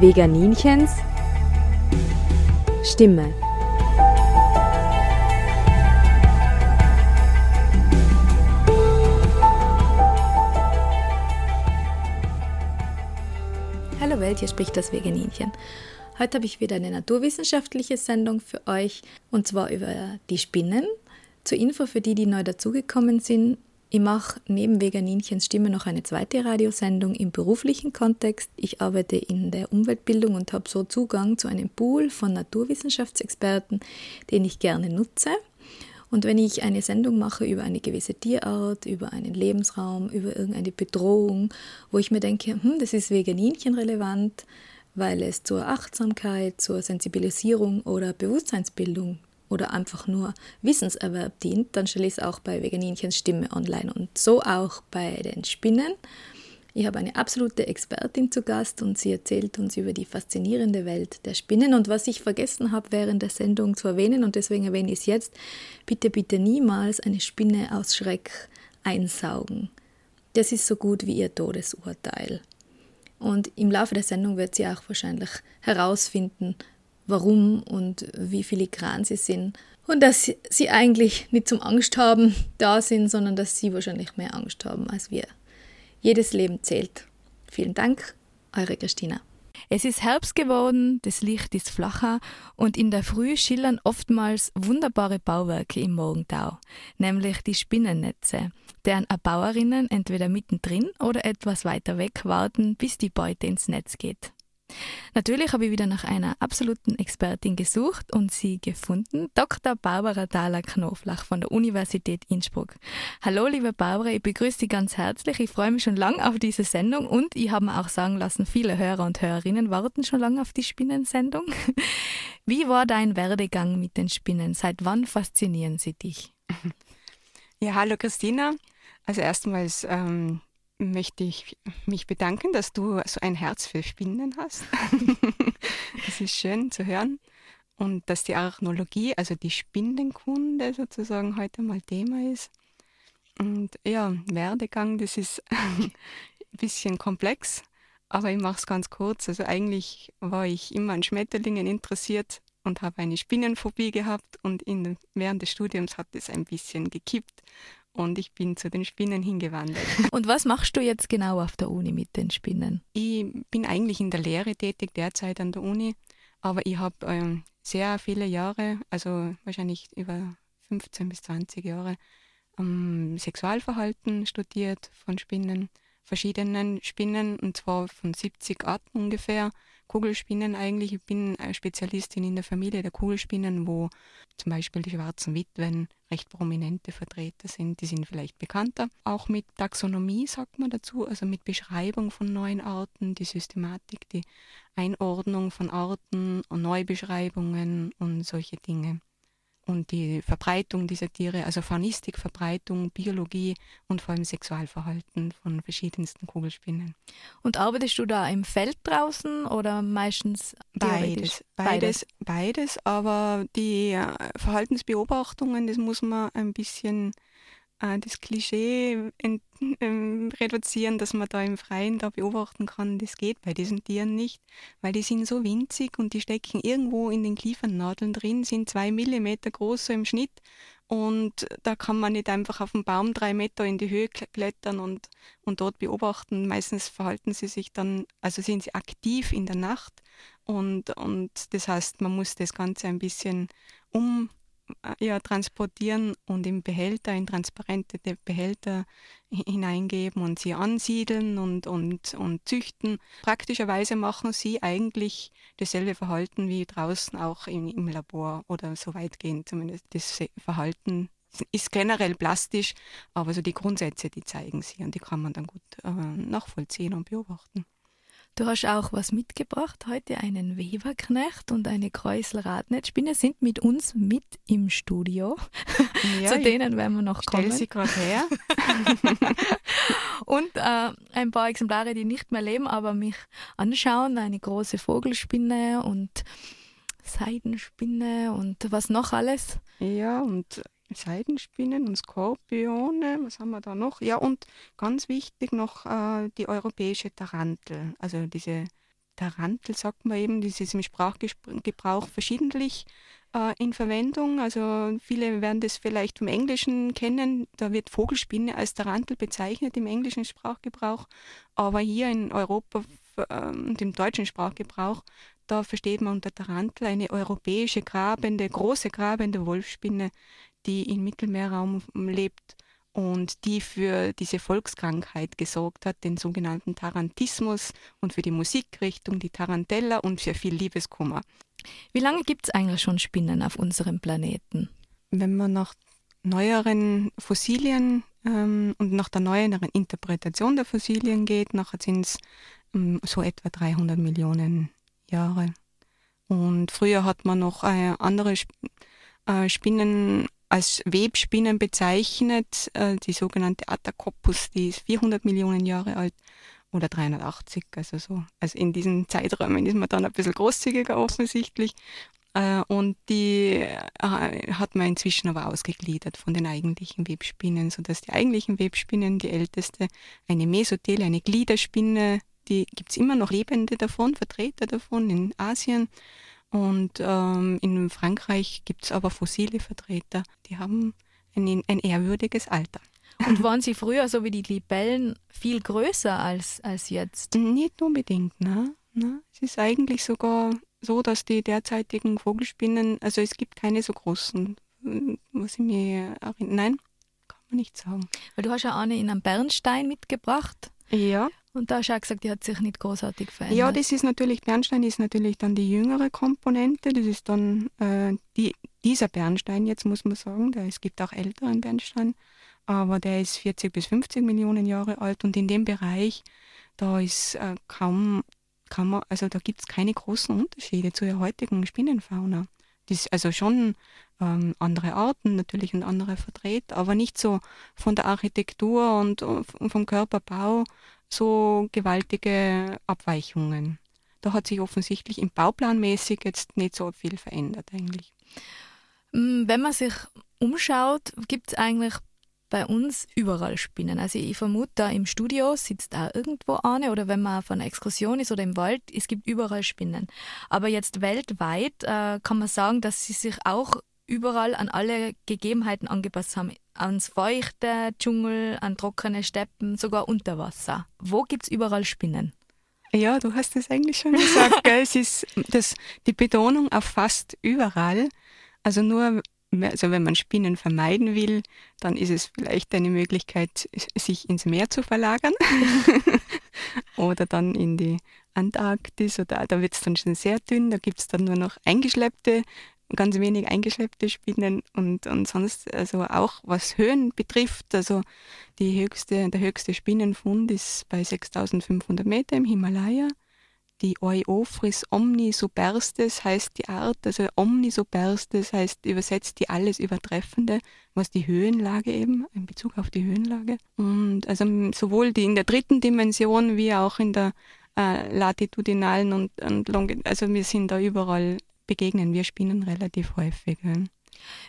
Veganinchens Stimme. Hallo Welt, hier spricht das Veganinchen. Heute habe ich wieder eine naturwissenschaftliche Sendung für euch und zwar über die Spinnen. Zur Info für die, die neu dazugekommen sind. Ich mache neben Veganinchens Stimme noch eine zweite Radiosendung im beruflichen Kontext. Ich arbeite in der Umweltbildung und habe so Zugang zu einem Pool von Naturwissenschaftsexperten, den ich gerne nutze. Und wenn ich eine Sendung mache über eine gewisse Tierart, über einen Lebensraum, über irgendeine Bedrohung, wo ich mir denke, hm, das ist Veganinchen relevant, weil es zur Achtsamkeit, zur Sensibilisierung oder Bewusstseinsbildung oder einfach nur Wissenserwerb dient, dann stelle ich es auch bei Veganinchens Stimme online und so auch bei den Spinnen. Ich habe eine absolute Expertin zu Gast und sie erzählt uns über die faszinierende Welt der Spinnen. Und was ich vergessen habe während der Sendung zu erwähnen, und deswegen erwähne ich es jetzt, bitte, bitte niemals eine Spinne aus Schreck einsaugen. Das ist so gut wie ihr Todesurteil. Und im Laufe der Sendung wird sie auch wahrscheinlich herausfinden, warum und wie filigran sie sind. Und dass sie eigentlich nicht zum Angst haben da sind, sondern dass sie wahrscheinlich mehr Angst haben als wir. Jedes Leben zählt. Vielen Dank, eure Christina. Es ist Herbst geworden, das Licht ist flacher und in der Früh schillern oftmals wunderbare Bauwerke im Morgentau, nämlich die Spinnennetze, deren Erbauerinnen entweder mittendrin oder etwas weiter weg warten, bis die Beute ins Netz geht. Natürlich habe ich wieder nach einer absoluten Expertin gesucht und sie gefunden, Dr. Barbara Dahler-Knoflach von der Universität Innsbruck. Hallo, liebe Barbara, ich begrüße dich ganz herzlich. Ich freue mich schon lange auf diese Sendung und ich habe mir auch sagen lassen, viele Hörer und Hörerinnen warten schon lange auf die Spinnensendung. Wie war dein Werdegang mit den Spinnen? Seit wann faszinieren sie dich? Ja, hallo Christina. Also erstmals ähm, möchte ich mich bedanken, dass du so ein Herz für Spinnen hast. das ist schön zu hören. Und dass die Arachnologie, also die Spinnenkunde sozusagen heute mal Thema ist. Und ja, Werdegang, das ist ein bisschen komplex, aber ich mache es ganz kurz. Also eigentlich war ich immer an Schmetterlingen interessiert und habe eine Spinnenphobie gehabt und in, während des Studiums hat es ein bisschen gekippt und ich bin zu den Spinnen hingewandert. Und was machst du jetzt genau auf der Uni mit den Spinnen? Ich bin eigentlich in der Lehre tätig derzeit an der Uni, aber ich habe ähm, sehr viele Jahre, also wahrscheinlich über 15 bis 20 Jahre, ähm, Sexualverhalten studiert von Spinnen, verschiedenen Spinnen, und zwar von 70 Arten ungefähr. Kugelspinnen eigentlich. Ich bin Spezialistin in der Familie der Kugelspinnen, wo zum Beispiel die schwarzen Witwen recht prominente Vertreter sind. Die sind vielleicht bekannter. Auch mit Taxonomie sagt man dazu, also mit Beschreibung von neuen Arten, die Systematik, die Einordnung von Arten und Neubeschreibungen und solche Dinge und die Verbreitung dieser Tiere, also Faunistik, Verbreitung, Biologie und vor allem Sexualverhalten von verschiedensten Kugelspinnen. Und arbeitest du da im Feld draußen oder meistens beides, beides, beides, aber die äh, Verhaltensbeobachtungen, das muss man ein bisschen äh, das Klischee ent, ähm, reduzieren, dass man da im Freien da beobachten kann, das geht bei diesen Tieren nicht, weil die sind so winzig und die stecken irgendwo in den Kiefernadeln drin, sind zwei Millimeter groß so im Schnitt und da kann man nicht einfach auf den Baum drei Meter in die Höhe klettern und, und dort beobachten. Meistens verhalten sie sich dann, also sind sie aktiv in der Nacht und, und das heißt, man muss das Ganze ein bisschen um ja, transportieren und in Behälter, in transparente Behälter hineingeben und sie ansiedeln und, und, und züchten. Praktischerweise machen sie eigentlich dasselbe Verhalten wie draußen auch im, im Labor oder so weitgehend zumindest. Das Verhalten ist generell plastisch, aber so die Grundsätze, die zeigen sie und die kann man dann gut äh, nachvollziehen und beobachten. Du hast auch was mitgebracht heute, einen Weberknecht und eine Kreusel-Radnetzspinne sind mit uns mit im Studio. Ja, Zu denen werden wir noch kommen. Stell sie gerade her. und äh, ein paar Exemplare, die nicht mehr leben, aber mich anschauen. Eine große Vogelspinne und Seidenspinne und was noch alles. Ja, und Seidenspinnen und Skorpione, was haben wir da noch? Ja, und ganz wichtig noch äh, die europäische Tarantel, also diese Tarantel, sagt man eben, das ist im Sprachgebrauch verschiedentlich äh, in Verwendung. Also viele werden das vielleicht vom Englischen kennen. Da wird Vogelspinne als Tarantel bezeichnet im englischen Sprachgebrauch. Aber hier in Europa äh, und im deutschen Sprachgebrauch, da versteht man unter Tarantel eine europäische grabende, große grabende Wolfsspinne, die im Mittelmeerraum lebt und die für diese Volkskrankheit gesorgt hat, den sogenannten Tarantismus und für die Musikrichtung, die Tarantella und für viel Liebeskummer. Wie lange gibt es eigentlich schon Spinnen auf unserem Planeten? Wenn man nach neueren Fossilien ähm, und nach der neueren Interpretation der Fossilien geht, nachher sind es ähm, so etwa 300 Millionen Jahre. Und früher hat man noch äh, andere Sp äh, Spinnen als Webspinnen bezeichnet. Äh, die sogenannte Atacopus, die ist 400 Millionen Jahre alt oder 380, also so. Also in diesen Zeiträumen ist man dann ein bisschen großzügiger offensichtlich. Äh, und die äh, hat man inzwischen aber ausgegliedert von den eigentlichen Webspinnen, sodass die eigentlichen Webspinnen, die älteste, eine Mesotele, eine Gliederspinne, die gibt es immer noch Lebende davon, Vertreter davon in Asien. Und ähm, in Frankreich gibt es aber fossile Vertreter, die haben ein, ein ehrwürdiges Alter. Und waren sie früher, so wie die Libellen, viel größer als, als jetzt? Nicht unbedingt, ne? ne? Es ist eigentlich sogar so, dass die derzeitigen Vogelspinnen, also es gibt keine so großen, was ich mir erinnere. Nein, kann man nicht sagen. Weil du hast ja eine in einem Bernstein mitgebracht. Ja. Und da hast du auch gesagt, die hat sich nicht großartig verändert. Ja, das ist natürlich, Bernstein ist natürlich dann die jüngere Komponente. Das ist dann äh, die, dieser Bernstein jetzt, muss man sagen. Da, es gibt auch älteren Bernstein, aber der ist 40 bis 50 Millionen Jahre alt und in dem Bereich, da ist äh, kaum, kaum, also da gibt es keine großen Unterschiede zu der heutigen Spinnenfauna. Das ist also schon ähm, andere Arten natürlich und andere Vertreter, aber nicht so von der Architektur und, und vom Körperbau so gewaltige Abweichungen. Da hat sich offensichtlich im Bauplanmäßig jetzt nicht so viel verändert eigentlich. Mm, wenn man sich umschaut, gibt es eigentlich bei uns überall Spinnen. Also ich vermute, da im Studio sitzt da irgendwo eine oder wenn man auf einer Exkursion ist oder im Wald, es gibt überall Spinnen. Aber jetzt weltweit äh, kann man sagen, dass sie sich auch überall an alle Gegebenheiten angepasst haben. Ans feuchte Dschungel, an trockene Steppen, sogar unter Wasser. Wo gibt es überall Spinnen? Ja, du hast es eigentlich schon gesagt. gell? Es ist das, die Betonung auf fast überall. Also nur, also wenn man Spinnen vermeiden will, dann ist es vielleicht eine Möglichkeit, sich ins Meer zu verlagern. oder dann in die Antarktis oder da wird es dann schon sehr dünn, da gibt es dann nur noch eingeschleppte ganz wenig eingeschleppte Spinnen und, und sonst, also auch was Höhen betrifft, also die höchste, der höchste Spinnenfund ist bei 6500 Meter im Himalaya. Die Oeophris omnisuperstes heißt die Art, also omnisuperstes heißt übersetzt die alles übertreffende, was die Höhenlage eben, in Bezug auf die Höhenlage. Und also sowohl die in der dritten Dimension wie auch in der äh, latitudinalen und, und Long also wir sind da überall begegnen wir Spinnen relativ häufig.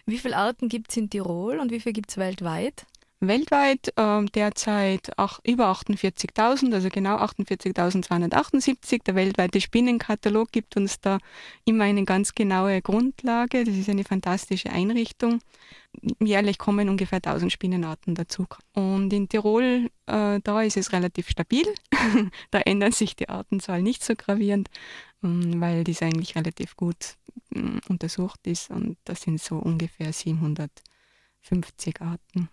Wie viele Arten gibt es in Tirol und wie viele gibt es weltweit? Weltweit äh, derzeit auch über 48.000, also genau 48.278. Der weltweite Spinnenkatalog gibt uns da immer eine ganz genaue Grundlage. Das ist eine fantastische Einrichtung. Jährlich kommen ungefähr 1000 Spinnenarten dazu. Und in Tirol, äh, da ist es relativ stabil. da ändert sich die Artenzahl nicht so gravierend, weil dies eigentlich relativ gut äh, untersucht ist. Und das sind so ungefähr 750 Arten.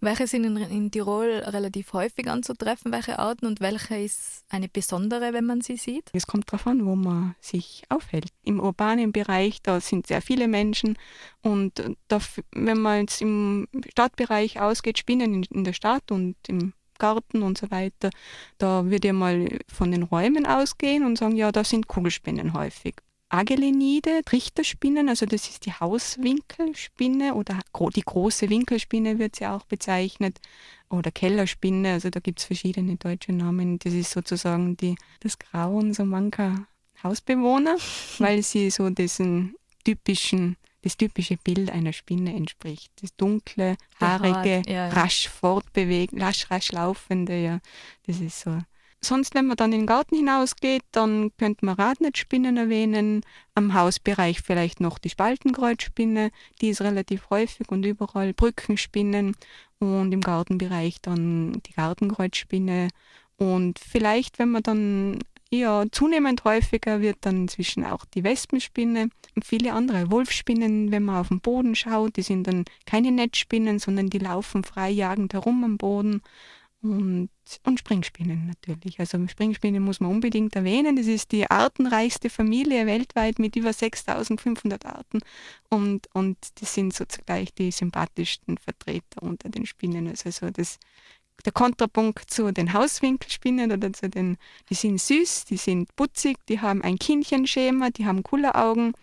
Welche sind in, in, Tirol relativ häufig anzutreffen, welche Arten und welche ist eine besondere, wenn man sie sieht? Es kommt darauf an, wo man sich aufhält. Im urbanen Bereich, da sind sehr viele Menschen und da, wenn man jetzt im Stadtbereich ausgeht, Spinnen in, in der Stadt und im Garten und so weiter, da würde ich mal von den Räumen ausgehen und sagen, ja, da sind Kugelspinnen häufig. Agelenide, Trichterspinnen, also das ist die Hauswinkelspinne oder die große Winkelspinne wird sie auch bezeichnet oder Kellerspinne, also da gibt es verschiedene deutsche Namen. Das ist sozusagen die, das Grauen so mancher Hausbewohner, weil sie so diesen typischen, das typische Bild einer Spinne entspricht. Das dunkle, haarige, ja, ja. rasch fortbewegt, rasch, rasch laufende, ja. Das ist so sonst, wenn man dann in den Garten hinausgeht, dann könnte man Radnetzspinnen erwähnen. Am Hausbereich vielleicht noch die Spaltenkreuzspinne, die ist relativ häufig und überall Brückenspinnen. Und im Gartenbereich dann die Gartenkreuzspinne. Und vielleicht, wenn man dann ja, zunehmend häufiger wird dann inzwischen auch die Wespenspinne und viele andere Wolfsspinnen, wenn man auf den Boden schaut, die sind dann keine Netzspinnen, sondern die laufen frei jagend herum am Boden. Und, und Springspinnen natürlich. Also Springspinnen muss man unbedingt erwähnen. Das ist die artenreichste Familie weltweit mit über 6500 Arten. Und, und das sind so zugleich die sympathischsten Vertreter unter den Spinnen. Also so das, der Kontrapunkt zu den Hauswinkelspinnen oder zu den, die sind süß, die sind putzig, die haben ein Kindchenschema, die haben Kulleraugen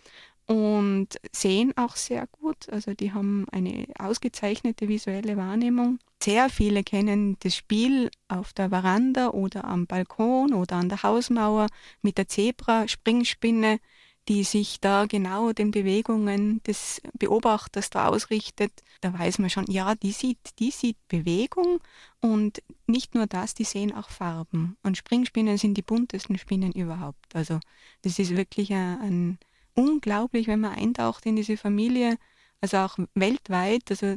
und sehen auch sehr gut. Also die haben eine ausgezeichnete visuelle Wahrnehmung. Sehr viele kennen das Spiel auf der Veranda oder am Balkon oder an der Hausmauer mit der Zebra-Springspinne, die sich da genau den Bewegungen des Beobachters da ausrichtet. Da weiß man schon, ja, die sieht, die sieht Bewegung und nicht nur das, die sehen auch Farben. Und Springspinnen sind die buntesten Spinnen überhaupt. Also das ist wirklich ein, ein unglaublich, wenn man eintaucht in diese Familie, also auch weltweit. Also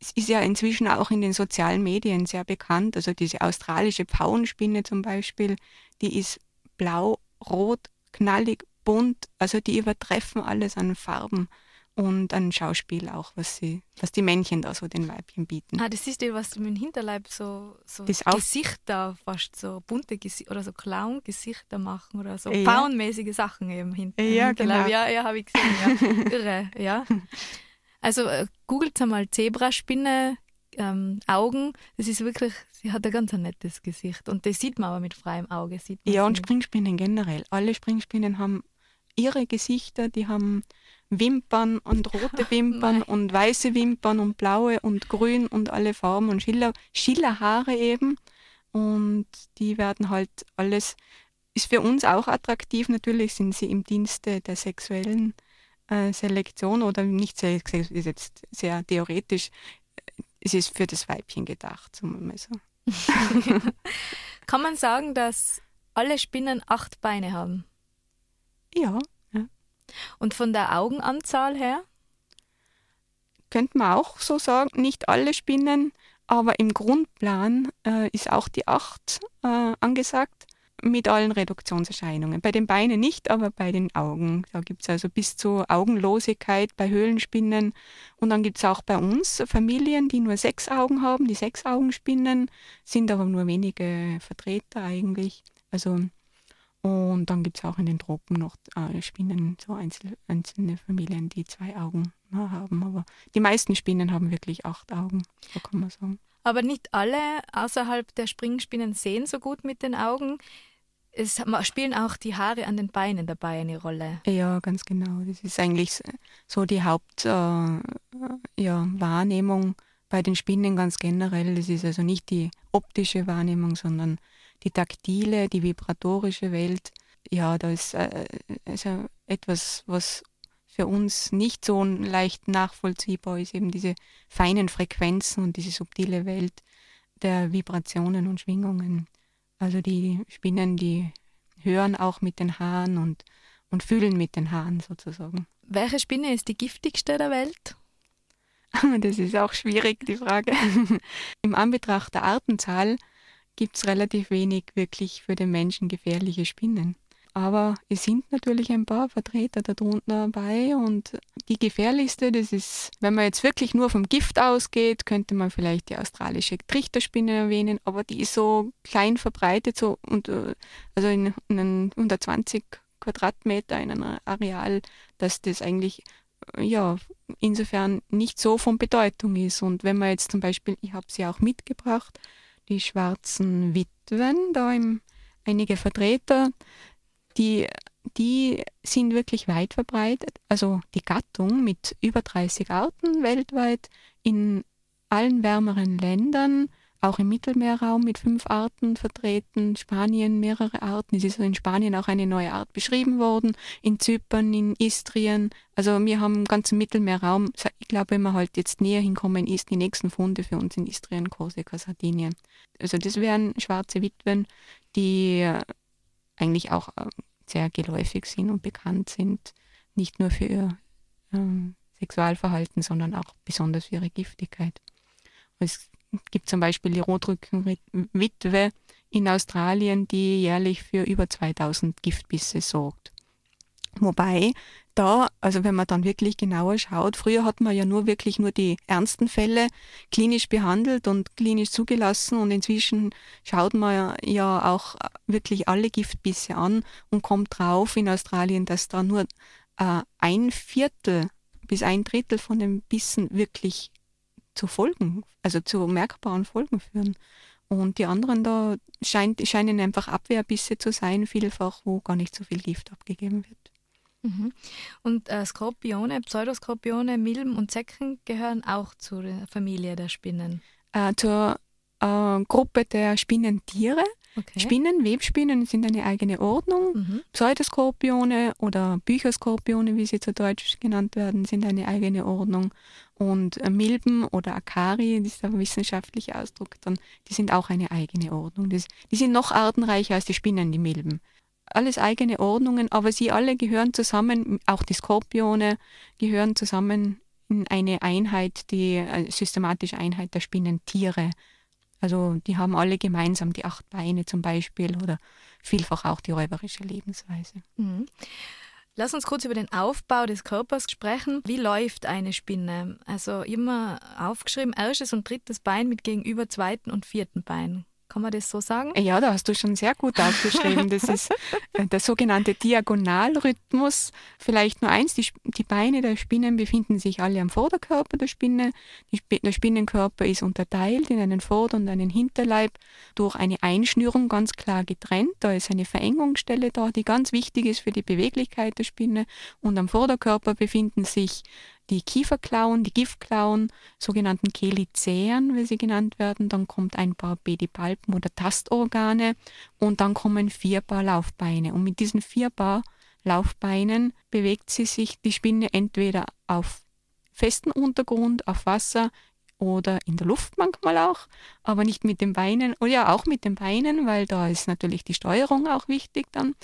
es ist ja inzwischen auch in den sozialen Medien sehr bekannt. Also diese australische Pfauenspinne zum Beispiel, die ist blau, rot, knallig, bunt. Also die übertreffen alles an Farben und an Schauspiel auch, was sie, was die Männchen da so den Weibchen bieten. Ah, das ist ja, was mit dem Hinterleib so, so Gesichter fast so bunte Gesichter oder so Clown-Gesichter machen oder so ja. Pfauenmäßige Sachen eben hinten. Ja. Genau. Ja, ja, habe ich gesehen. Ja. Irre, ja. Also äh, googelt einmal Zebraspinne, ähm, Augen. Das ist wirklich, sie hat ein ganz ein nettes Gesicht. Und das sieht man aber mit freiem Auge. Sieht ja, und Springspinnen generell. Alle Springspinnen haben ihre Gesichter, die haben Wimpern und rote Wimpern oh und weiße Wimpern und blaue und grün und alle Farben und Schiller, Schillerhaare eben. Und die werden halt alles, ist für uns auch attraktiv. Natürlich sind sie im Dienste der sexuellen äh, Selektion oder nicht sehr, ist jetzt sehr theoretisch. Es ist für das Weibchen gedacht, sagen wir so. Kann man sagen, dass alle Spinnen acht Beine haben? Ja, und von der Augenanzahl her? Könnte man auch so sagen, nicht alle Spinnen, aber im Grundplan äh, ist auch die 8 äh, angesagt mit allen Reduktionserscheinungen. Bei den Beinen nicht, aber bei den Augen. Da gibt es also bis zur Augenlosigkeit bei Höhlenspinnen. Und dann gibt es auch bei uns Familien, die nur sechs Augen haben. Die Sechsaugenspinnen sind aber nur wenige Vertreter eigentlich. Also und dann gibt es auch in den Tropen noch äh, Spinnen, so einzel einzelne Familien, die zwei Augen na, haben. Aber die meisten Spinnen haben wirklich acht Augen, so kann man sagen. Aber nicht alle außerhalb der Springspinnen sehen so gut mit den Augen. Es spielen auch die Haare an den Beinen dabei eine Rolle. Ja, ganz genau. Das ist eigentlich so die Hauptwahrnehmung äh, ja, bei den Spinnen ganz generell. Das ist also nicht die optische Wahrnehmung, sondern die taktile, die vibratorische Welt, ja, da ist äh, also etwas, was für uns nicht so leicht nachvollziehbar ist, eben diese feinen Frequenzen und diese subtile Welt der Vibrationen und Schwingungen. Also die Spinnen, die hören auch mit den Haaren und, und fühlen mit den Haaren sozusagen. Welche Spinne ist die giftigste der Welt? Das ist auch schwierig, die Frage. Im Anbetracht der Artenzahl gibt es relativ wenig wirklich für den Menschen gefährliche Spinnen. Aber es sind natürlich ein paar Vertreter darunter dabei und die gefährlichste, das ist, wenn man jetzt wirklich nur vom Gift ausgeht, könnte man vielleicht die australische Trichterspinne erwähnen, aber die ist so klein verbreitet, so und, äh, also in, in 120 Quadratmeter in einem Areal, dass das eigentlich äh, ja, insofern nicht so von Bedeutung ist. Und wenn man jetzt zum Beispiel, ich habe sie auch mitgebracht, die schwarzen Witwen, da im, einige Vertreter, die, die sind wirklich weit verbreitet. Also die Gattung mit über 30 Arten weltweit in allen wärmeren Ländern, auch im Mittelmeerraum mit fünf Arten vertreten, Spanien mehrere Arten. Es ist in Spanien auch eine neue Art beschrieben worden, in Zypern, in Istrien. Also wir haben im ganzen Mittelmeerraum, ich glaube, wenn wir halt jetzt näher hinkommen, ist die nächsten Funde für uns in Istrien, Korsika, Sardinien. Also das wären schwarze Witwen, die äh, eigentlich auch äh, sehr geläufig sind und bekannt sind, nicht nur für ihr ähm, Sexualverhalten, sondern auch besonders für ihre Giftigkeit. Es gibt zum Beispiel die Rotrückenwitwe in Australien, die jährlich für über 2000 Giftbisse sorgt. Wobei da, also wenn man dann wirklich genauer schaut, früher hat man ja nur wirklich nur die ernsten Fälle klinisch behandelt und klinisch zugelassen und inzwischen schaut man ja auch wirklich alle Giftbisse an und kommt drauf in Australien, dass da nur äh, ein Viertel bis ein Drittel von den Bissen wirklich zu Folgen, also zu merkbaren Folgen führen. Und die anderen da scheint, scheinen einfach Abwehrbisse zu sein, vielfach, wo gar nicht so viel Gift abgegeben wird. Mhm. Und äh, Skorpione, Pseudoskorpione, Milben und Zecken gehören auch zur Familie der Spinnen? Äh, zur äh, Gruppe der Spinnentiere. Okay. Spinnen, Webspinnen sind eine eigene Ordnung. Mhm. Pseudoskorpione oder Bücherskorpione, wie sie zu Deutsch genannt werden, sind eine eigene Ordnung. Und äh, Milben oder Akari, das ist der wissenschaftliche Ausdruck, dann, die sind auch eine eigene Ordnung. Das, die sind noch artenreicher als die Spinnen, die Milben. Alles eigene Ordnungen, aber sie alle gehören zusammen, auch die Skorpione gehören zusammen in eine Einheit, die äh, systematische Einheit der Spinnentiere. Also die haben alle gemeinsam die acht Beine zum Beispiel oder vielfach auch die räuberische Lebensweise. Mhm. Lass uns kurz über den Aufbau des Körpers sprechen. Wie läuft eine Spinne? Also immer aufgeschrieben, erstes und drittes Bein mit gegenüber zweiten und vierten Bein. Kann man das so sagen? Ja, da hast du schon sehr gut aufgeschrieben. Das ist äh, der sogenannte Diagonalrhythmus. Vielleicht nur eins, die, die, Beine der Spinnen befinden sich alle am Vorderkörper der Spinne. Die, der Spinnenkörper ist unterteilt in einen Vorder- und einen Hinterleib durch eine Einschnürung ganz klar getrennt. Da ist eine Verengungsstelle da, die ganz wichtig ist für die Beweglichkeit der Spinne. Und am Vorderkörper befinden sich die Kieferklauen, die Giftklauen, sogenannten Chelicäen, wie sie genannt werden. Dann kommt ein paar Pedipalpen oder Tastorgane und dann kommen vier Paar Laufbeine. Und mit diesen vier Paar Laufbeinen bewegt sie sich die Spinne entweder auf festen Untergrund, auf Wasser oder in der Luft manchmal auch, aber nicht mit den Beinen, oder ja auch mit den Beinen, weil da ist natürlich die Steuerung auch wichtig dann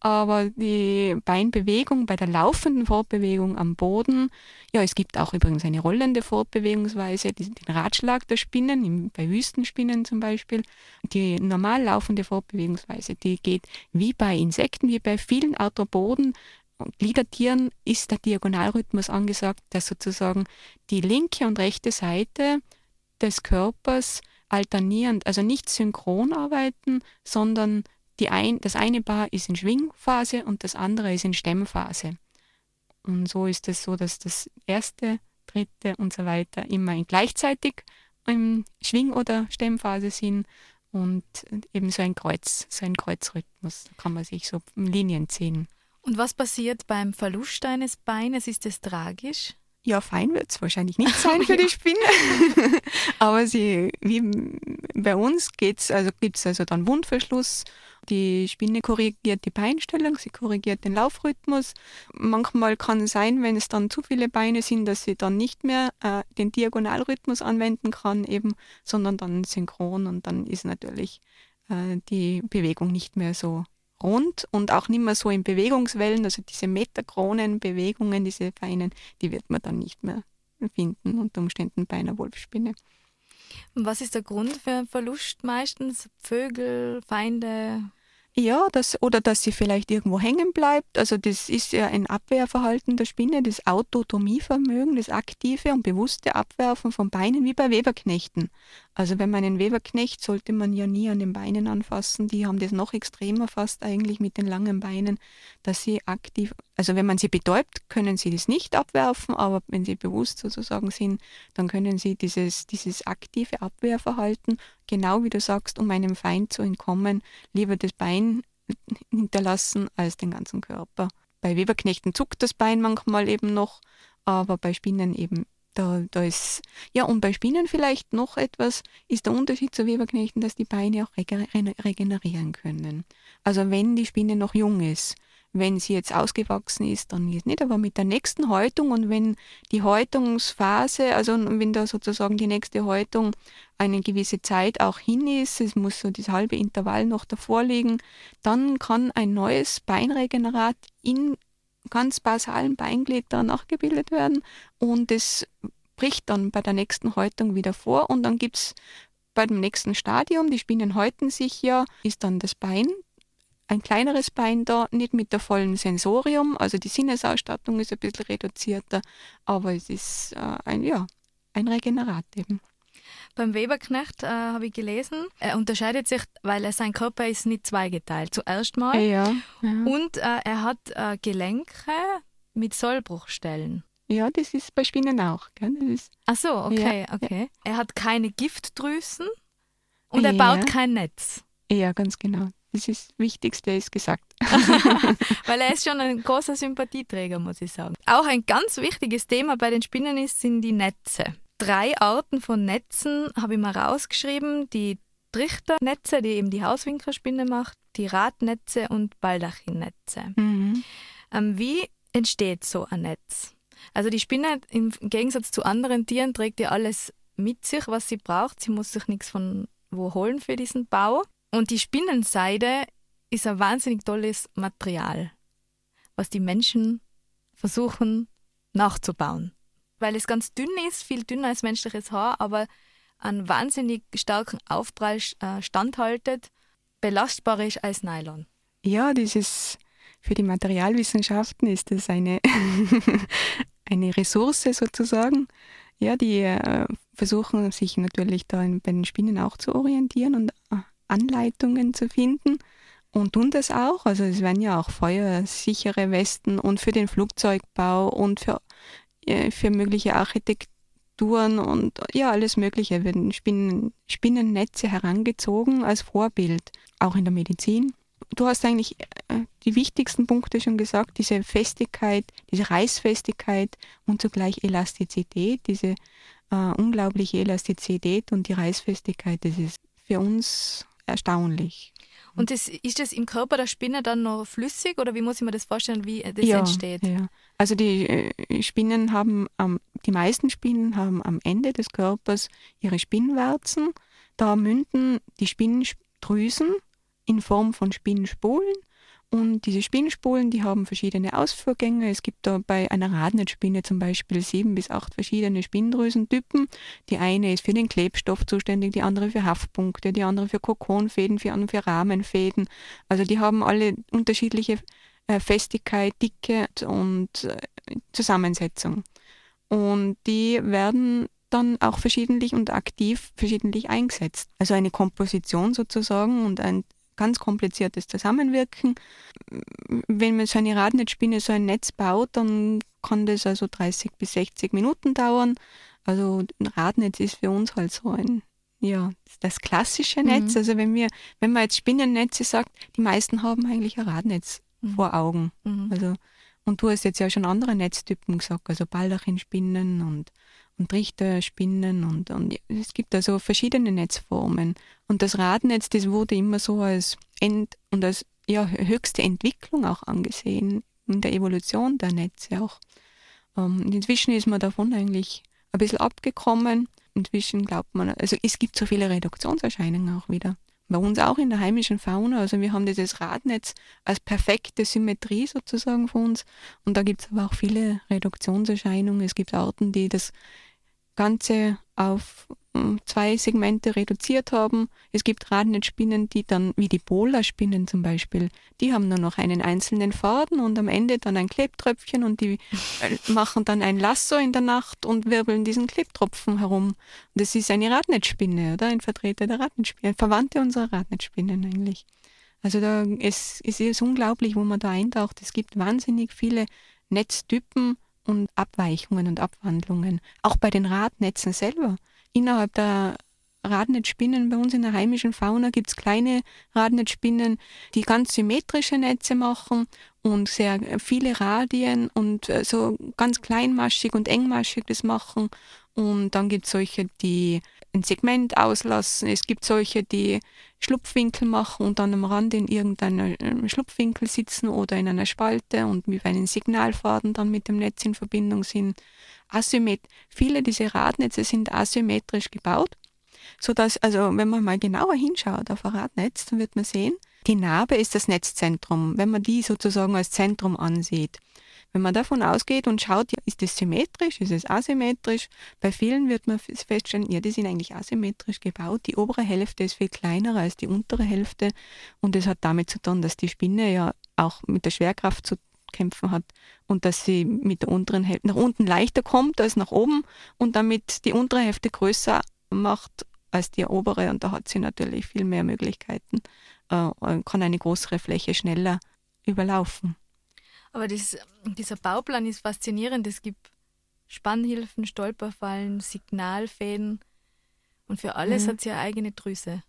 aber die Beinbewegung bei der laufenden Fortbewegung am Boden, ja, es gibt auch übrigens eine rollende Fortbewegungsweise, den Ratschlag der Spinnen, bei Wüstenspinnen zum Beispiel. Die normal laufende Fortbewegungsweise, die geht wie bei Insekten, wie bei vielen Arthropoden Gliedertieren ist der Diagonalrhythmus angesagt, dass sozusagen die linke und rechte Seite des Körpers alternierend, also nicht synchron arbeiten, sondern ein, das eine Paar ist in Schwingphase und das andere ist in Stemmphase. Und so ist es so, dass das erste, dritte und so weiter immer gleichzeitig in Schwing- oder Stemmphase sind und eben so ein Kreuz, so ein Kreuzrhythmus, kann man sich so in Linien ziehen. Und was passiert beim Verlust eines Beines? Ist es tragisch? Ja, fein wird es wahrscheinlich nicht sein für die Spinne. Aber sie, wie bei uns geht's, also gibt es also dann Wundverschluss. Die Spinne korrigiert die Beinstellung, sie korrigiert den Laufrhythmus. Manchmal kann es sein, wenn es dann zu viele Beine sind, dass sie dann nicht mehr äh, den Diagonalrhythmus anwenden kann, eben, sondern dann synchron und dann ist natürlich äh, die Bewegung nicht mehr so rund und auch nicht mehr so in Bewegungswellen, also diese Metakronen-Bewegungen, diese feinen, die wird man dann nicht mehr finden, unter Umständen bei einer Wolfsspinne. Und was ist der Grund für Verlust meistens? Vögel, Feinde? Ja, das, oder dass sie vielleicht irgendwo hängen bleibt. Also das ist ja ein Abwehrverhalten der Spinne, das Autotomievermögen, das aktive und bewusste Abwerfen von Beinen wie bei Weberknechten. Also wenn man einen Weberknecht, sollte man ja nie an den Beinen anfassen. Die haben das noch extremer fast eigentlich mit den langen Beinen, dass sie aktiv, also wenn man sie betäubt, können sie das nicht abwerfen, aber wenn sie bewusst sozusagen sind, dann können sie dieses, dieses aktive Abwehrverhalten, genau wie du sagst, um einem Feind zu entkommen, lieber das Bein hinterlassen als den ganzen Körper. Bei Weberknechten zuckt das Bein manchmal eben noch, aber bei Spinnen eben Da, da ist, ja, und bei Spinnen vielleicht noch etwas, ist der Unterschied zu Weberknechten, dass die Beine auch regenerieren können. Also wenn die Spinne noch jung ist, wenn sie jetzt ausgewachsen ist, dann jetzt nicht, aber mit der nächsten Häutung und wenn die Häutungsphase, also wenn da sozusagen die nächste Häutung eine gewisse Zeit auch hin ist, es muss so das halbe Intervall noch davor liegen, dann kann ein neues Beinregenerat in ganz basalen Beinglied da nachgebildet werden und es bricht dann bei der nächsten Häutung wieder vor und dann gibt es bei dem nächsten Stadium, die Spinnen häuten sich ja, ist dann das Bein ein kleineres Bein da, nicht mit der vollen Sensorium, also die Sinnesausstattung ist ein bisschen reduzierter, aber es ist äh, ein, ja, ein Regenerat eben. Beim Weberknecht äh, habe ich gelesen, er unterscheidet sich, weil er sein Körper ist nicht zweigeteilt. Zuerst mal. Ja, ja. Und äh, er hat äh, Gelenke mit Sollbruchstellen. Ja, das ist bei Spinnen auch. Gell? Ach so, okay, ja, okay. Er hat keine Giftdrüsen und er baut kein Netz. Ja, ganz genau. Das ist das Wichtigste ist gesagt. Weil er ist schon ein großer Sympathieträger, muss ich sagen. Auch ein ganz wichtiges Thema bei den Spinnen ist, sind die Netze. Drei Arten von Netzen habe ich mal rausgeschrieben. Die Trichternetze, die eben die Hauswinkelspinne macht, die Radnetze und Baldachinnetze. Mhm. Ähm, wie entsteht so ein Netz? Also die Spinne im Gegensatz zu anderen Tieren trägt ja alles mit sich, was sie braucht. Sie muss sich nichts von wo holen für diesen Bau. Und die Spinnenseide ist ein wahnsinnig tolles Material, was die Menschen versuchen nachzubauen. Weil es ganz dünn ist, viel dünner als menschliches Haar, aber einen wahnsinnig starken Aufprall äh, standhaltet, belastbarer ist als Nylon. Ja, dieses für die Materialwissenschaften ist das eine, eine Ressource sozusagen. Ja, die äh, versuchen sich natürlich da bei den Spinnen auch zu orientieren und äh, Anleitungen zu finden und tun das auch. Also es werden ja auch feuersichere Westen und für den Flugzeugbau und für, für mögliche Architekturen und ja, alles Mögliche werden Spinnen, Spinnennetze herangezogen als Vorbild, auch in der Medizin. Du hast eigentlich äh, die wichtigsten Punkte schon gesagt, diese Festigkeit, diese Reißfestigkeit und zugleich Elastizität, diese äh, unglaubliche Elastizität und die Reißfestigkeit, das ist für uns erstaunlich. Und das, ist das im Körper der Spinne dann noch flüssig oder wie muss ich mir das vorstellen, wie das ja, entsteht? Ja. Also die äh, Spinnen haben, am, die meisten Spinnen haben am Ende des Körpers ihre Spinnwarzen. Da münden die Spinndrüsen in Form von Spinnenspulen und diese Spinnspulen, die haben verschiedene Ausfuhrgänge. Es gibt da bei einer Radnetzspinne zum Beispiel sieben bis acht verschiedene Spinndrüsentypen. Die eine ist für den Klebstoff zuständig, die andere für Haftpunkte, die andere für Kokonfäden, die andere für Rahmenfäden. Also die haben alle unterschiedliche äh, Festigkeit, Dicke und äh, Zusammensetzung. Und die werden dann auch verschiedentlich und aktiv verschiedentlich eingesetzt. Also eine Komposition sozusagen und ein ganz kompliziertes Zusammenwirken. Wenn man so eine Radnetzspinne, so ein Netz baut, dann kann das also 30 bis 60 Minuten dauern. Also ein Radnetz ist für uns halt so ein, ja, das klassische Netz. Mhm. Also wenn wir, wenn man jetzt Spinnennetze sagt, die meisten haben eigentlich ein Radnetz mhm. vor Augen. Mhm. Also, und du hast jetzt ja schon andere Netztypen gesagt, also Baldachinspinnen und und Trichterspinnen und, und es gibt also verschiedene Netzformen. Und das Radnetz, das wurde immer so als End und als ja, höchste Entwicklung auch angesehen in der Evolution der Netze auch. Ähm, inzwischen ist man davon eigentlich ein bisschen abgekommen. Inzwischen glaubt man, also es gibt so viele Reduktionserscheinungen auch wieder. Bei uns auch in der heimischen Fauna. Also wir haben dieses Radnetz als perfekte Symmetrie sozusagen für uns. Und da gibt es aber auch viele Reduktionserscheinungen. Es gibt Arten, die das Ganze auf hm, zwei Segmente reduziert haben. Es gibt Radnetzspinnen, die dann, wie die Bola-Spinnen zum Beispiel, die haben nur noch einen einzelnen Faden und am Ende dann ein Klebtröpfchen und die äh, machen dann ein Lasso in der Nacht und wirbeln diesen Klebtropfen herum. Das ist eine Radnetzspinne, oder? Ein Vertreter der Radnetzspinne, ein Verwandte unserer Radnetzspinnen eigentlich. Also da, es, es ist unglaublich, wo man da eintaucht. Es gibt wahnsinnig viele Netztypen, und Abweichungen und Abwandlungen. Auch bei den Radnetzen selber. Innerhalb der Radnetzspinnen. Bei uns in der heimischen Fauna gibt es kleine Radnetzspinnen, die ganz symmetrische Netze machen und sehr viele Radien und äh, so ganz kleinmaschig und engmaschig das machen. Und dann gibt es solche, die ein Segment auslassen. Es gibt solche, die Schlupfwinkel machen und dann am Rand in irgendeinem Schlupfwinkel sitzen oder in einer Spalte und mit einem Signalfaden dann mit dem Netz in Verbindung sind. Asymmet viele dieser Radnetze sind asymmetrisch gebaut, sodass, also wenn man mal genauer hinschaut auf ein Radnetz, dann wird man sehen, die Narbe ist das Netzzentrum, wenn man die sozusagen als Zentrum ansieht. Wenn man davon ausgeht und schaut, ist es symmetrisch, ist es asymmetrisch, bei vielen wird man feststellen, ja, die sind eigentlich asymmetrisch gebaut. Die obere Hälfte ist viel kleiner als die untere Hälfte und das hat damit zu tun, dass die Spinne ja auch mit der Schwerkraft zu kämpfen hat und dass sie mit der unteren Hälfte nach unten leichter kommt als nach oben und damit die untere Hälfte größer macht als die obere und da hat sie natürlich viel mehr Möglichkeiten, äh, kann eine größere Fläche schneller überlaufen. Aber das, dieser Bauplan ist faszinierend. Es gibt Spannhilfen, Stolperfallen, Signalfäden und für alles mhm. hat sie eine eigene Drüse.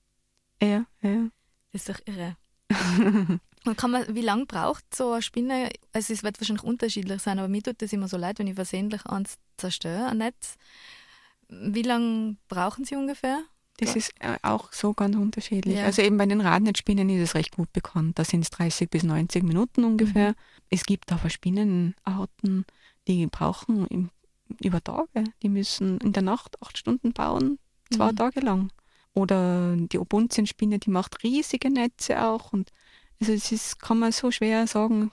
Ja, ja. Das ist doch irre. und kann man, wie lange braucht so eine Spinne? Also es wird wahrscheinlich unterschiedlich sein, aber mir tut das immer so leid, wenn ich versehentlich eins zerstöre, ein Netz. Wie lange brauchen sie ungefähr? Das ist äh, auch so ganz unterschiedlich. Ja. Also eben bei den Radnetzspinnen ist es recht gut bekannt. Da sind es 30 bis 90 Minuten ungefähr. Mhm. Es gibt aber Spinnenarten, die brauchen im, über Tage. Die müssen in der Nacht acht Stunden bauen, zwei mhm. Tage lang. Oder die Obunzienspinne, die macht riesige Netze auch. Und also es ist, kann man so schwer sagen.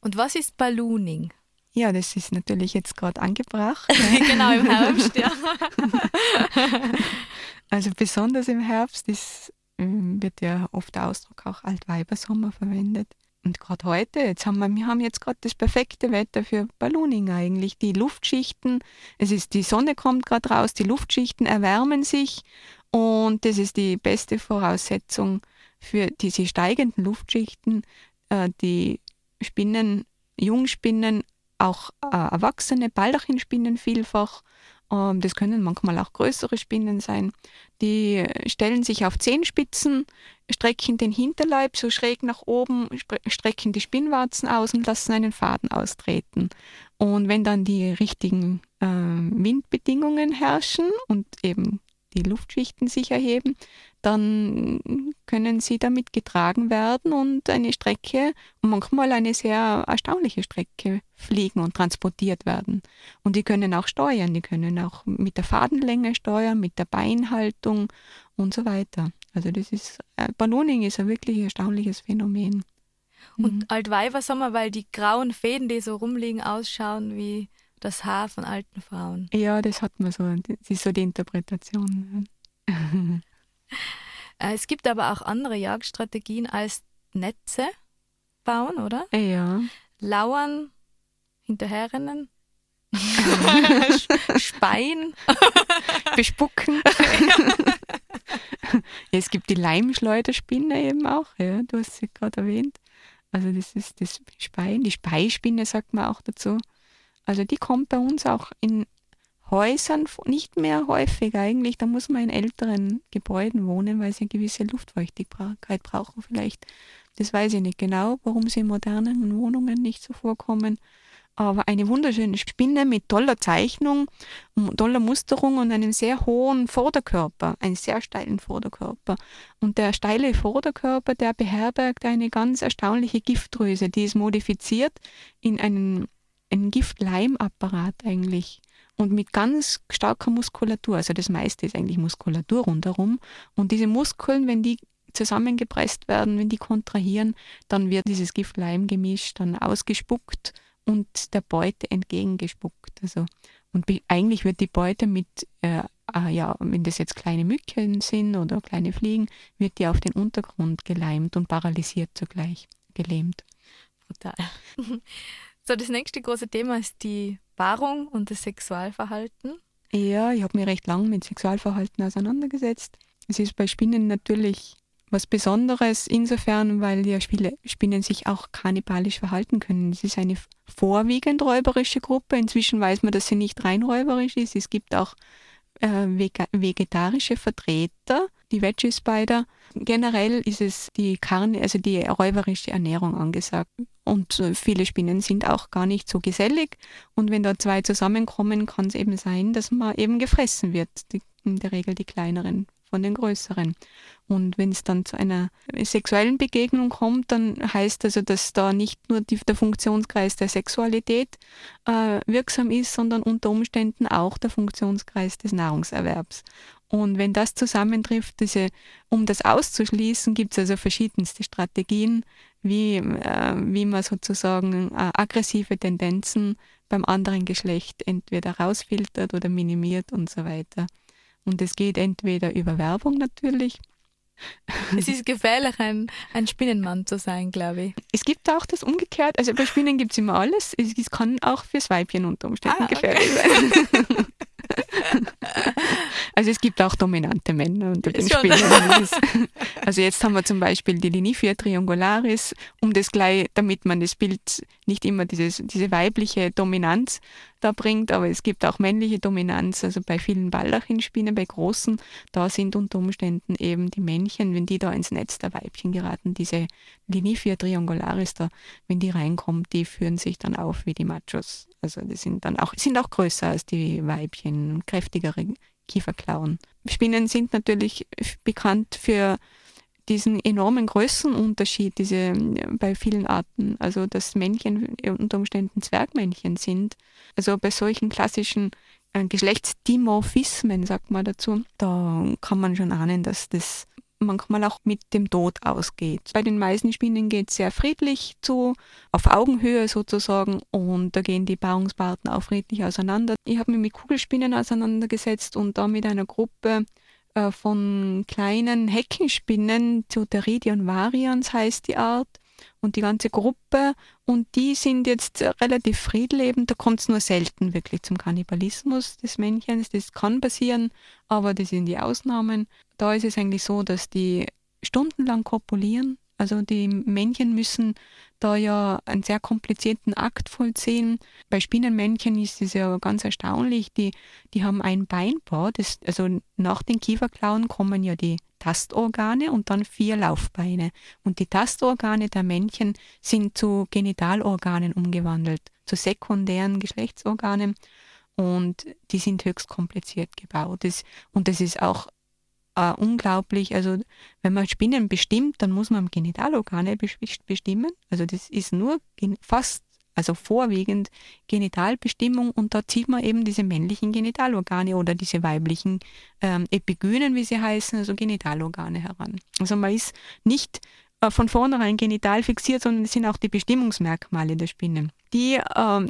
Und was ist Ballooning? Ja, das ist natürlich jetzt gerade angebracht. genau, im Herbst, ja. also besonders im Herbst ist, ähm, wird ja oft der Ausdruck auch Altweibersommer verwendet. Und gerade heute, jetzt haben wir, wir haben jetzt gerade das perfekte Wetter für Ballooning eigentlich. Die Luftschichten, es ist, die Sonne kommt gerade raus, die Luftschichten erwärmen sich und das ist die beste Voraussetzung für diese steigenden Luftschichten, äh, die Spinnen, Jungspinnen auch äh, erwachsene Baldachinspinnen vielfach. Ähm, das können manchmal auch größere Spinnen sein. Die stellen sich auf Zehenspitzen, strecken den Hinterleib so schräg nach oben, strecken die Spinnwarzen aus und lassen einen Faden austreten. Und wenn dann die richtigen äh, Windbedingungen herrschen und eben die Luftschichten sich erheben, dann können sie damit getragen werden und eine Strecke, manchmal eine sehr erstaunliche Strecke fliegen und transportiert werden. Und die können auch steuern, die können auch mit der Fadenlänge steuern, mit der Beinhaltung und so weiter. Also das ist, äh, Ballooning ist ein wirklich erstaunliches Phänomen. Und mhm. Altweiber sagen wir, weil die grauen Fäden, die so rumliegen, ausschauen wie das Haar von alten Frauen. Ja, das hat man so, das ist so die Interpretation. Äh, es gibt aber auch andere Jagdstrategien als Netze bauen, oder? Ja. Lauern, hinterherrennen, Speien, bespucken. ja, es gibt die Leimschleuderspinne eben auch, ja, du hast sie gerade erwähnt. Also das ist das Speien, die Speispinne sagt man auch dazu. Also die kommt bei uns auch in Häusern nicht mehr häufig eigentlich. Da muss man in älteren Gebäuden wohnen, weil sie eine gewisse Luftfeuchtigkeit brauchen vielleicht. Das weiß ich nicht genau, warum sie in modernen Wohnungen nicht so vorkommen. Aber eine wunderschöne Spinne mit toller Zeichnung, toller Musterung und einem sehr hohen Vorderkörper, einen sehr steilen Vorderkörper. Und der steile Vorderkörper, der beherbergt eine ganz erstaunliche Giftdrüse, die ist modifiziert in einen ein Giftleimapparat eigentlich und mit ganz starker Muskulatur. Also das meiste ist eigentlich Muskulatur rundherum. Und diese Muskeln, wenn die zusammengepresst werden, wenn die kontrahieren, dann wird dieses Giftleimgemisch dann ausgespuckt und der Beute entgegengespuckt. Also, und eigentlich wird die Beute mit, äh, äh, ja, wenn das jetzt kleine Mücken sind oder kleine Fliegen, wird die auf den Untergrund geleimt und paralysiert zugleich, gelähmt. Brutal. So, das nächste große Thema ist die Paarung und das Sexualverhalten. Ja, ich habe mich recht lang mit Sexualverhalten auseinandergesetzt. Es ist bei Spinnen natürlich was Besonderes insofern, weil ja Spinnen sich auch kannibalisch verhalten können. Es ist eine vorwiegend räuberische Gruppe. Inzwischen weiß man, dass sie nicht rein räuberisch ist. Es gibt auch äh, vegetarische Vertreter, die Veggie Spider. Generell ist es die Karne, also die räuberische Ernährung angesagt. Und äh, viele Spinnen sind auch gar nicht so gesellig. Und wenn da zwei zusammenkommen, kann es eben sein, dass man eben gefressen wird. Die, in der Regel die kleineren von den größeren. Und wenn es dann zu einer sexuellen Begegnung kommt, dann heißt also, dass da nicht nur die, der Funktionskreis der Sexualität äh, wirksam ist, sondern unter Umständen auch der Funktionskreis des Nahrungserwerbs. Und wenn das zusammentrifft, diese, um das auszuschließen, gibt es also verschiedenste Strategien, wie, äh, wie man sozusagen äh, aggressive Tendenzen beim anderen Geschlecht entweder rausfiltert oder minimiert und so weiter. Und es geht entweder über Werbung natürlich. Es ist gefährlich, ein, ein Spinnenmann zu sein, glaube ich. Es gibt auch das umgekehrt. Also bei Spinnen gibt es immer alles. Es, es, kann auch fürs Weibchen unter Umständen ah, okay. gefährlich sein. Also es gibt auch dominante Männer unter den Spielern. also jetzt haben wir zum Beispiel die Linifia triangularis, um das gleich, damit man das Bild nicht immer dieses, diese weibliche Dominanz da bringt, aber es gibt auch männliche Dominanz, also bei vielen Baldachinspinnen, bei großen, da sind unter Umständen eben die Männchen, wenn die da ins Netz der Weibchen geraten, diese Linifia triangularis da, wenn die reinkommt, die führen sich dann auf wie die Machos. Also die sind dann auch, sind auch größer als die Weibchen, kräftigere Kieferklauen. Spinnen sind natürlich bekannt für diesen enormen Größenunterschied, diese bei vielen Arten, also dass Männchen unter Umständen Zwergmännchen sind. Also bei solchen klassischen äh, Geschlechtsdimorphismen, sagt man dazu, da kann man schon ahnen, dass das manchmal auch mit dem Tod ausgeht. Bei den meisten Spinnen geht es sehr friedlich zu, auf Augenhöhe sozusagen, und da gehen die Paarungspartner auch friedlich auseinander. Ich habe mich mit Kugelspinnen auseinandergesetzt und da mit einer Gruppe äh, von kleinen Heckenspinnen, Zoteridion varians heißt die Art, und die ganze Gruppe und die sind jetzt relativ friedlebend. Da kommt es nur selten wirklich zum Kannibalismus des Männchens. Das kann passieren, aber das sind die Ausnahmen. Da ist es eigentlich so, dass die stundenlang kopulieren. Also die Männchen müssen da ja einen sehr komplizierten Akt vollziehen. Bei Spinnenmännchen ist es ja ganz erstaunlich, die, die haben ein Beinpaar, das, also nach den Kieferklauen kommen ja die Tastorgane und dann vier Laufbeine. Und die Tastorgane der Männchen sind zu Genitalorganen umgewandelt, zu sekundären Geschlechtsorganen und die sind höchst kompliziert gebaut. Das, und das ist auch äh, unglaublich. Also wenn man Spinnen bestimmt, dann muss man Genitalorgane bestimmen. Also das ist nur fast, also vorwiegend Genitalbestimmung und da zieht man eben diese männlichen Genitalorgane oder diese weiblichen ähm, Epigynen, wie sie heißen, also Genitalorgane heran. Also man ist nicht äh, von vornherein genital fixiert, sondern es sind auch die Bestimmungsmerkmale der Spinne. Die ähm,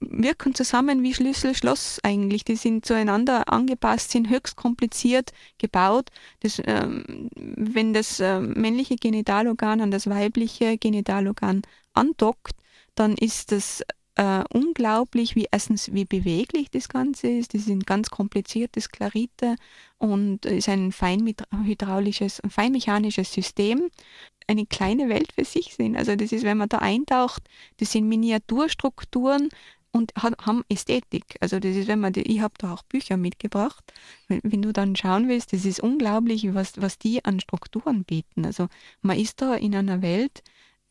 wirken zusammen wie Schlüssel, Schloss eigentlich. Die sind zueinander angepasst, sind höchst kompliziert gebaut. Das, ähm, wenn das äh, männliche Genitalorgan an das weibliche Genitalorgan andockt, dann ist das äh, unglaublich, wie erstens wie beweglich das Ganze ist. Das ein ganz kompliziertes Klarite und ist ein feinmechanisches System. Eine kleine Welt für sich sind. Also das ist, wenn man da eintaucht, das sind Miniaturstrukturen und haben Ästhetik. Also das ist, wenn man, die, ich habe da auch Bücher mitgebracht. Wenn, wenn, du dann schauen willst, das ist unglaublich, was, was die an Strukturen bieten. Also man ist da in einer Welt,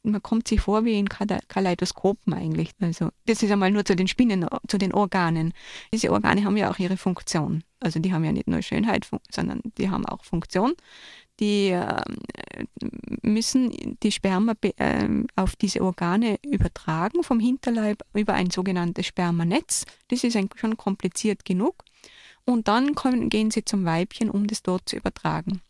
man kommt sich vor wie in Kaleidoskopen eigentlich. Also das ist einmal nur zu den Spinnen, zu den Organen. Diese Organe haben ja auch ihre Funktion. Also die haben ja nicht nur Schönheit, sondern die haben auch Funktion. Die äh, müssen die Sperma äh, auf diese Organe übertragen vom Hinterleib über ein sogenanntes Spermanetz. Das ist schon kompliziert genug. Und dann kommen, gehen sie zum Weibchen, um das dort zu übertragen.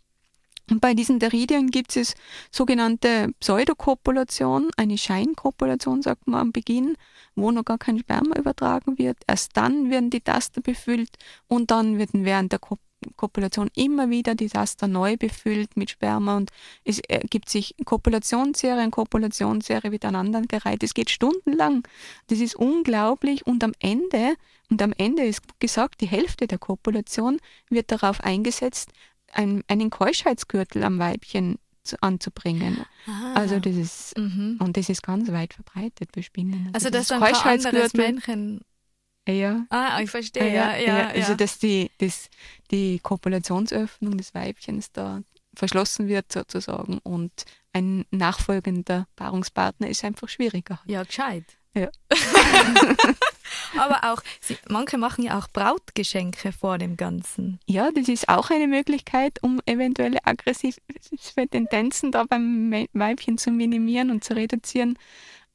Und bei diesen Deridien gibt es sogenannte Pseudokopulation, eine Scheinkopulation, sagt man am Beginn, wo noch gar kein Sperma übertragen wird. Erst dann werden die Taster befüllt und dann werden während der Kopulation immer wieder die Taster neu befüllt mit Sperma und es ergibt sich Kopulationsserie und Kopulationsserie wird aneinandergereiht. Es geht stundenlang. Das ist unglaublich und am Ende, und am Ende ist gesagt, die Hälfte der Kopulation wird darauf eingesetzt, ein, einen Keuschheitsgürtel am Weibchen zu, anzubringen. Ah. Also das ist mhm. und das ist ganz weit verbreitet bei Spinnen. Also, das, das ist ein anderes Männchen Ja. Ah, ich verstehe, ja, ja. ja, Also, dass die, dass die Kopulationsöffnung des Weibchens da verschlossen wird sozusagen und ein nachfolgender Paarungspartner ist einfach schwieriger. Ja, gescheit. Ja. Aber auch, manche machen ja auch Brautgeschenke vor dem Ganzen. Ja, das ist auch eine Möglichkeit, um eventuelle aggressive Tendenzen da beim Weibchen zu minimieren und zu reduzieren.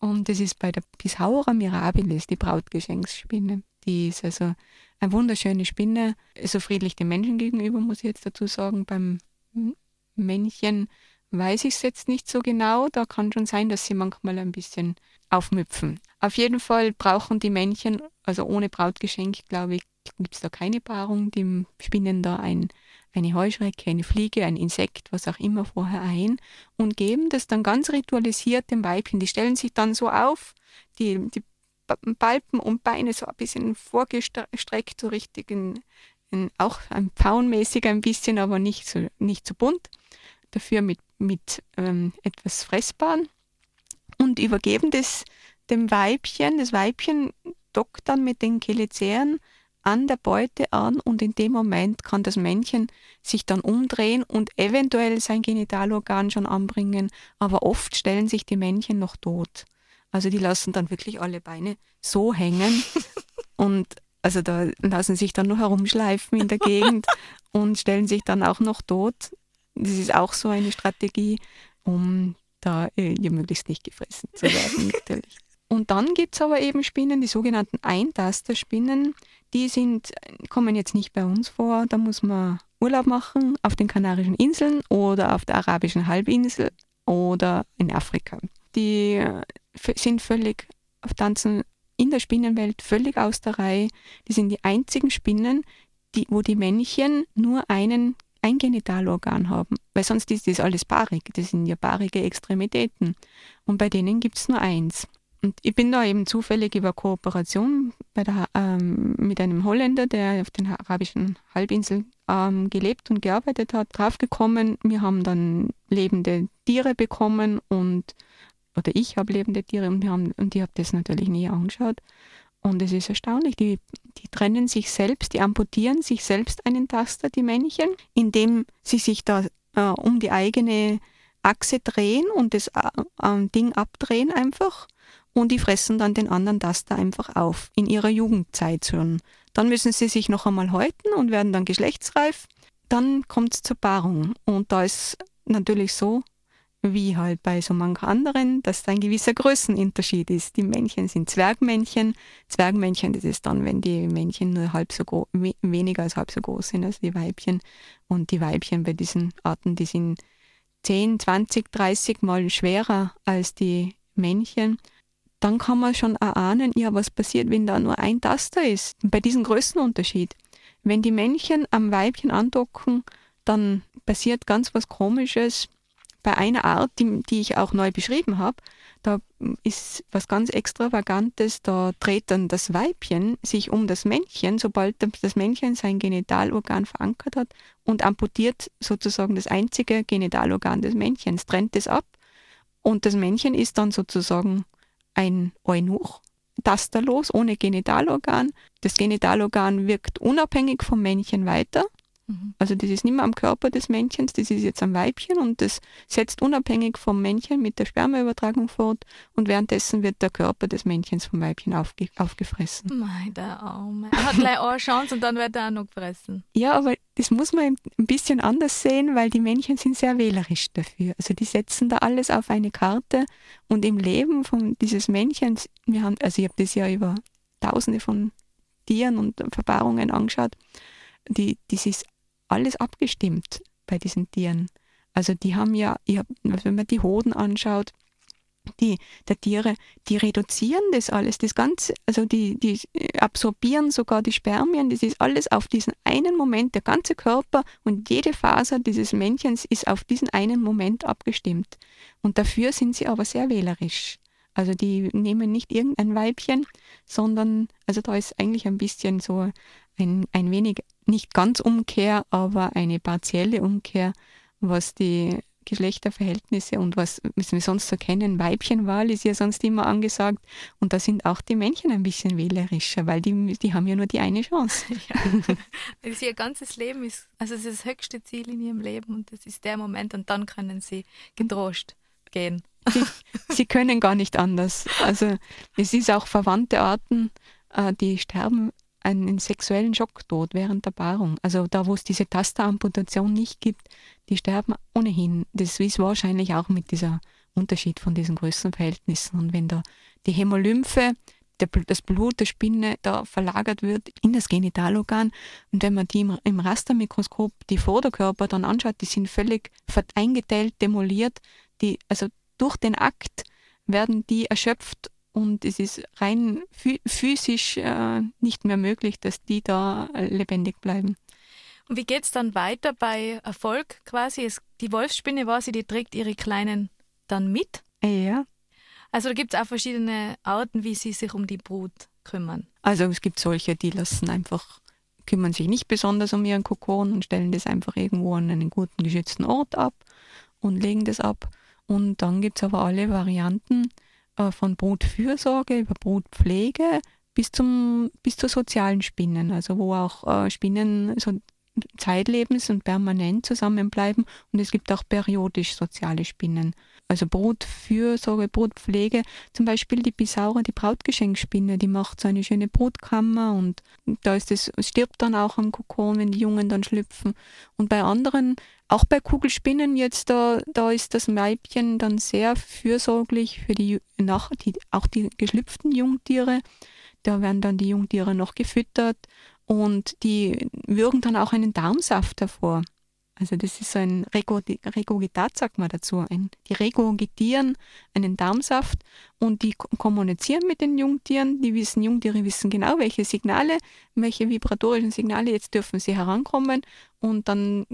Und das ist bei der Pishaura mirabilis, die Brautgeschenksspinne. Die ist also eine wunderschöne Spinne, so friedlich den Menschen gegenüber, muss ich jetzt dazu sagen. Beim Männchen weiß ich es jetzt nicht so genau. Da kann schon sein, dass sie manchmal ein bisschen aufmüpfen. Auf jeden Fall brauchen die Männchen, also ohne Brautgeschenk, glaube ich, gibt es da keine Paarung. Die spinnen da ein, eine Heuschrecke, eine Fliege, ein Insekt, was auch immer vorher ein und geben das dann ganz ritualisiert dem Weibchen. Die stellen sich dann so auf, die, die Balpen und Beine so ein bisschen vorgestreckt, so richtig in, in, auch ein Pfauenmäßig ein bisschen, aber nicht so, nicht so bunt. Dafür mit, mit ähm, etwas Fressbaren und übergeben das dem Weibchen. Das Weibchen dockt dann mit den Cheliceren an der Beute an und in dem Moment kann das Männchen sich dann umdrehen und eventuell sein Genitalorgan schon anbringen, aber oft stellen sich die Männchen noch tot. Also die lassen dann wirklich alle Beine so hängen und also da lassen sich dann nur herumschleifen in der Gegend und stellen sich dann auch noch tot. Das ist auch so eine Strategie, um da äh, möglichst nicht gefressen zu werden, natürlich. Und dann gibt es aber eben Spinnen, die sogenannten Eintasterspinnen, die sind, kommen jetzt nicht bei uns vor. Da muss man Urlaub machen auf den Kanarischen Inseln oder auf der arabischen Halbinsel oder in Afrika. Die äh, sind völlig Tanzen in der Spinnenwelt völlig aus der Reihe. Die sind die einzigen Spinnen, die, wo die Männchen nur einen ein Genitalorgan haben, weil sonst ist das alles paarig, das sind ja paarige Extremitäten. Und bei denen gibt es nur eins. Und ich bin da eben zufällig über Kooperation der, ähm, mit einem Holländer, der auf den arabischen Halbinseln ähm, gelebt und gearbeitet hat, draufgekommen. Wir haben dann lebende Tiere bekommen und oder ich habe lebende Tiere und, wir haben, und ich habe das natürlich nie angeschaut. Und es ist erstaunlich, die, die trennen sich selbst, die amputieren sich selbst einen Taster, die Männchen, indem sie sich da äh, um die eigene Achse drehen und das äh, äh, Ding abdrehen einfach. Und die fressen dann den anderen Taster einfach auf, in ihrer Jugendzeit schon. Dann müssen sie sich noch einmal häuten und werden dann geschlechtsreif. Dann kommt es zur Paarung. Und da ist natürlich so, wie halt bei so manchen anderen, dass da ein gewisser Größenunterschied ist. Die Männchen sind Zwergmännchen. Zwergmännchen, das ist dann, wenn die Männchen nur halb so groß, weniger als halb so groß sind als die Weibchen. Und die Weibchen bei diesen Arten, die sind 10, 20, 30 Mal schwerer als die Männchen. Dann kann man schon erahnen, ja, was passiert, wenn da nur ein Taster ist. Bei diesem Größenunterschied. Wenn die Männchen am Weibchen andocken, dann passiert ganz was Komisches bei einer Art, die, die ich auch neu beschrieben habe, da ist was ganz Extravagantes, da dreht dann das Weibchen sich um das Männchen, sobald das Männchen sein Genitalorgan verankert hat und amputiert sozusagen das einzige Genitalorgan des Männchens, trennt es ab und das Männchen ist dann sozusagen ein Eunuch, tasterlos, ohne Genitalorgan. Das Genitalorgan wirkt unabhängig vom Männchen weiter Mhm. Also das ist nicht mehr am Körper des Männchens, das ist jetzt am Weibchen und das setzt unabhängig vom Männchen mit der Spermaübertragung fort und währenddessen wird der Körper des Männchens vom Weibchen aufge aufgefressen. Mein, der Arme. Er hat gleich eine Chance und dann wird er auch noch gefressen. Ja, aber das muss man ein bisschen anders sehen, weil die Männchen sind sehr wählerisch dafür. Also die setzen da alles auf eine Karte und im Leben von dieses Männchens, wir haben, also ich habe das ja über tausende von Tieren und Verpaarungen angeschaut, die, das ist alles abgestimmt bei diesen Tieren. Also die haben ja, wenn man die Hoden anschaut, die der Tiere, die reduzieren das alles, das Ganze, also die, die absorbieren sogar die Spermien, das ist alles auf diesen einen Moment, der ganze Körper und jede Faser dieses Männchens ist auf diesen einen Moment abgestimmt. Und dafür sind sie aber sehr wählerisch. Also die nehmen nicht irgendein Weibchen, sondern, also da ist eigentlich ein bisschen so ein, ein wenig, nicht ganz Umkehr, aber eine partielle Umkehr, was die Geschlechterverhältnisse und was, was wir sonst so kennen, Weibchenwahl ist ja sonst immer angesagt. Und da sind auch die Männchen ein bisschen wählerischer, weil die, die haben ja nur die eine Chance. Ja. ihr ganzes Leben ist, also es ist das höchste Ziel in ihrem Leben und das ist der Moment und dann können sie getrost gehen. Sie, sie können gar nicht anders. Also es ist auch verwandte Arten, äh, die sterben einen sexuellen Schocktod während der Paarung. Also da, wo es diese Tasteramputation nicht gibt, die sterben ohnehin. Das ist wahrscheinlich auch mit dieser Unterschied von diesen Größenverhältnissen. Und wenn da die Hämolymphe, der, das Blut der Spinne da verlagert wird in das Genitalorgan und wenn man die im, im Rastermikroskop die Vorderkörper dann anschaut, die sind völlig eingeteilt, demoliert. Die, also durch den Akt werden die erschöpft und es ist rein physisch äh, nicht mehr möglich, dass die da lebendig bleiben. Und wie geht es dann weiter bei Erfolg quasi? Es, die Wolfsspinne war sie, die trägt ihre Kleinen dann mit? Ja. Also da gibt es auch verschiedene Arten, wie sie sich um die Brut kümmern. Also es gibt solche, die lassen einfach, kümmern sich nicht besonders um ihren Kokon und stellen das einfach irgendwo an einen guten geschützten Ort ab und legen das ab. Und dann gibt es aber alle Varianten, äh, von Brutfürsorge über Brutpflege bis, zum, bis zur sozialen Spinnen, also wo auch äh, Spinnen so zeitlebens und permanent zusammenbleiben und es gibt auch periodisch soziale Spinnen. Also Brutfürsorge, Brutpflege, zum Beispiel die Bisaura, die Brautgeschenkspinne, die macht so eine schöne Brutkammer und da ist es, stirbt dann auch am Kokon, wenn die Jungen dann schlüpfen. Und bei anderen auch bei Kugelspinnen jetzt, da, da ist das Weibchen dann sehr fürsorglich für die, nach, die, auch die geschlüpften Jungtiere. Da werden dann die Jungtiere noch gefüttert und die würgen dann auch einen Darmsaft hervor. Also das ist so ein Regurgitat, sagt man dazu. Ein, die regurgitieren einen Darmsaft und die kommunizieren mit den Jungtieren. Die wissen, Jungtiere wissen genau, welche Signale, welche vibratorischen Signale jetzt dürfen sie herankommen. Und dann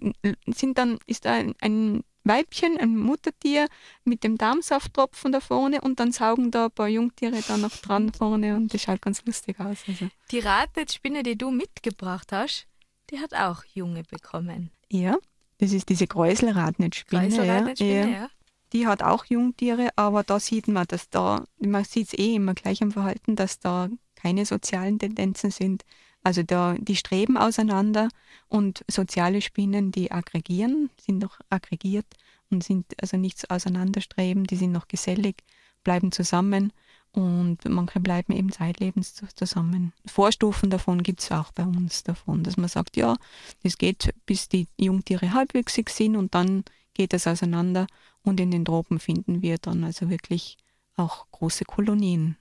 sind dann, ist da ein, ein Weibchen, ein Muttertier mit dem Darmsafttropfen da vorne und dann saugen da ein paar Jungtiere da noch dran vorne und das schaut ganz lustig aus. Also. Die Ratspinne, die du mitgebracht hast, die hat auch Junge bekommen. Ja, das ist diese Kräuselradnetzspinne. Kräuselradnetzspinne, ja. ja. Die hat auch Jungtiere, aber da sieht man, dass da, man sieht es eh immer gleich am Verhalten, dass da keine sozialen Tendenzen sind. Also da, die streben auseinander und soziale Spinnen, die aggregieren, sind noch aggregiert und sind also nichts auseinanderstreben, die sind noch gesellig, bleiben zusammen und manche bleiben eben zeitlebens zusammen. Vorstufen davon gibt es auch bei uns davon, dass man sagt, ja, das geht bis die Jungtiere halbwüchsig sind und dann geht es auseinander und in den Tropen finden wir dann also wirklich auch große Kolonien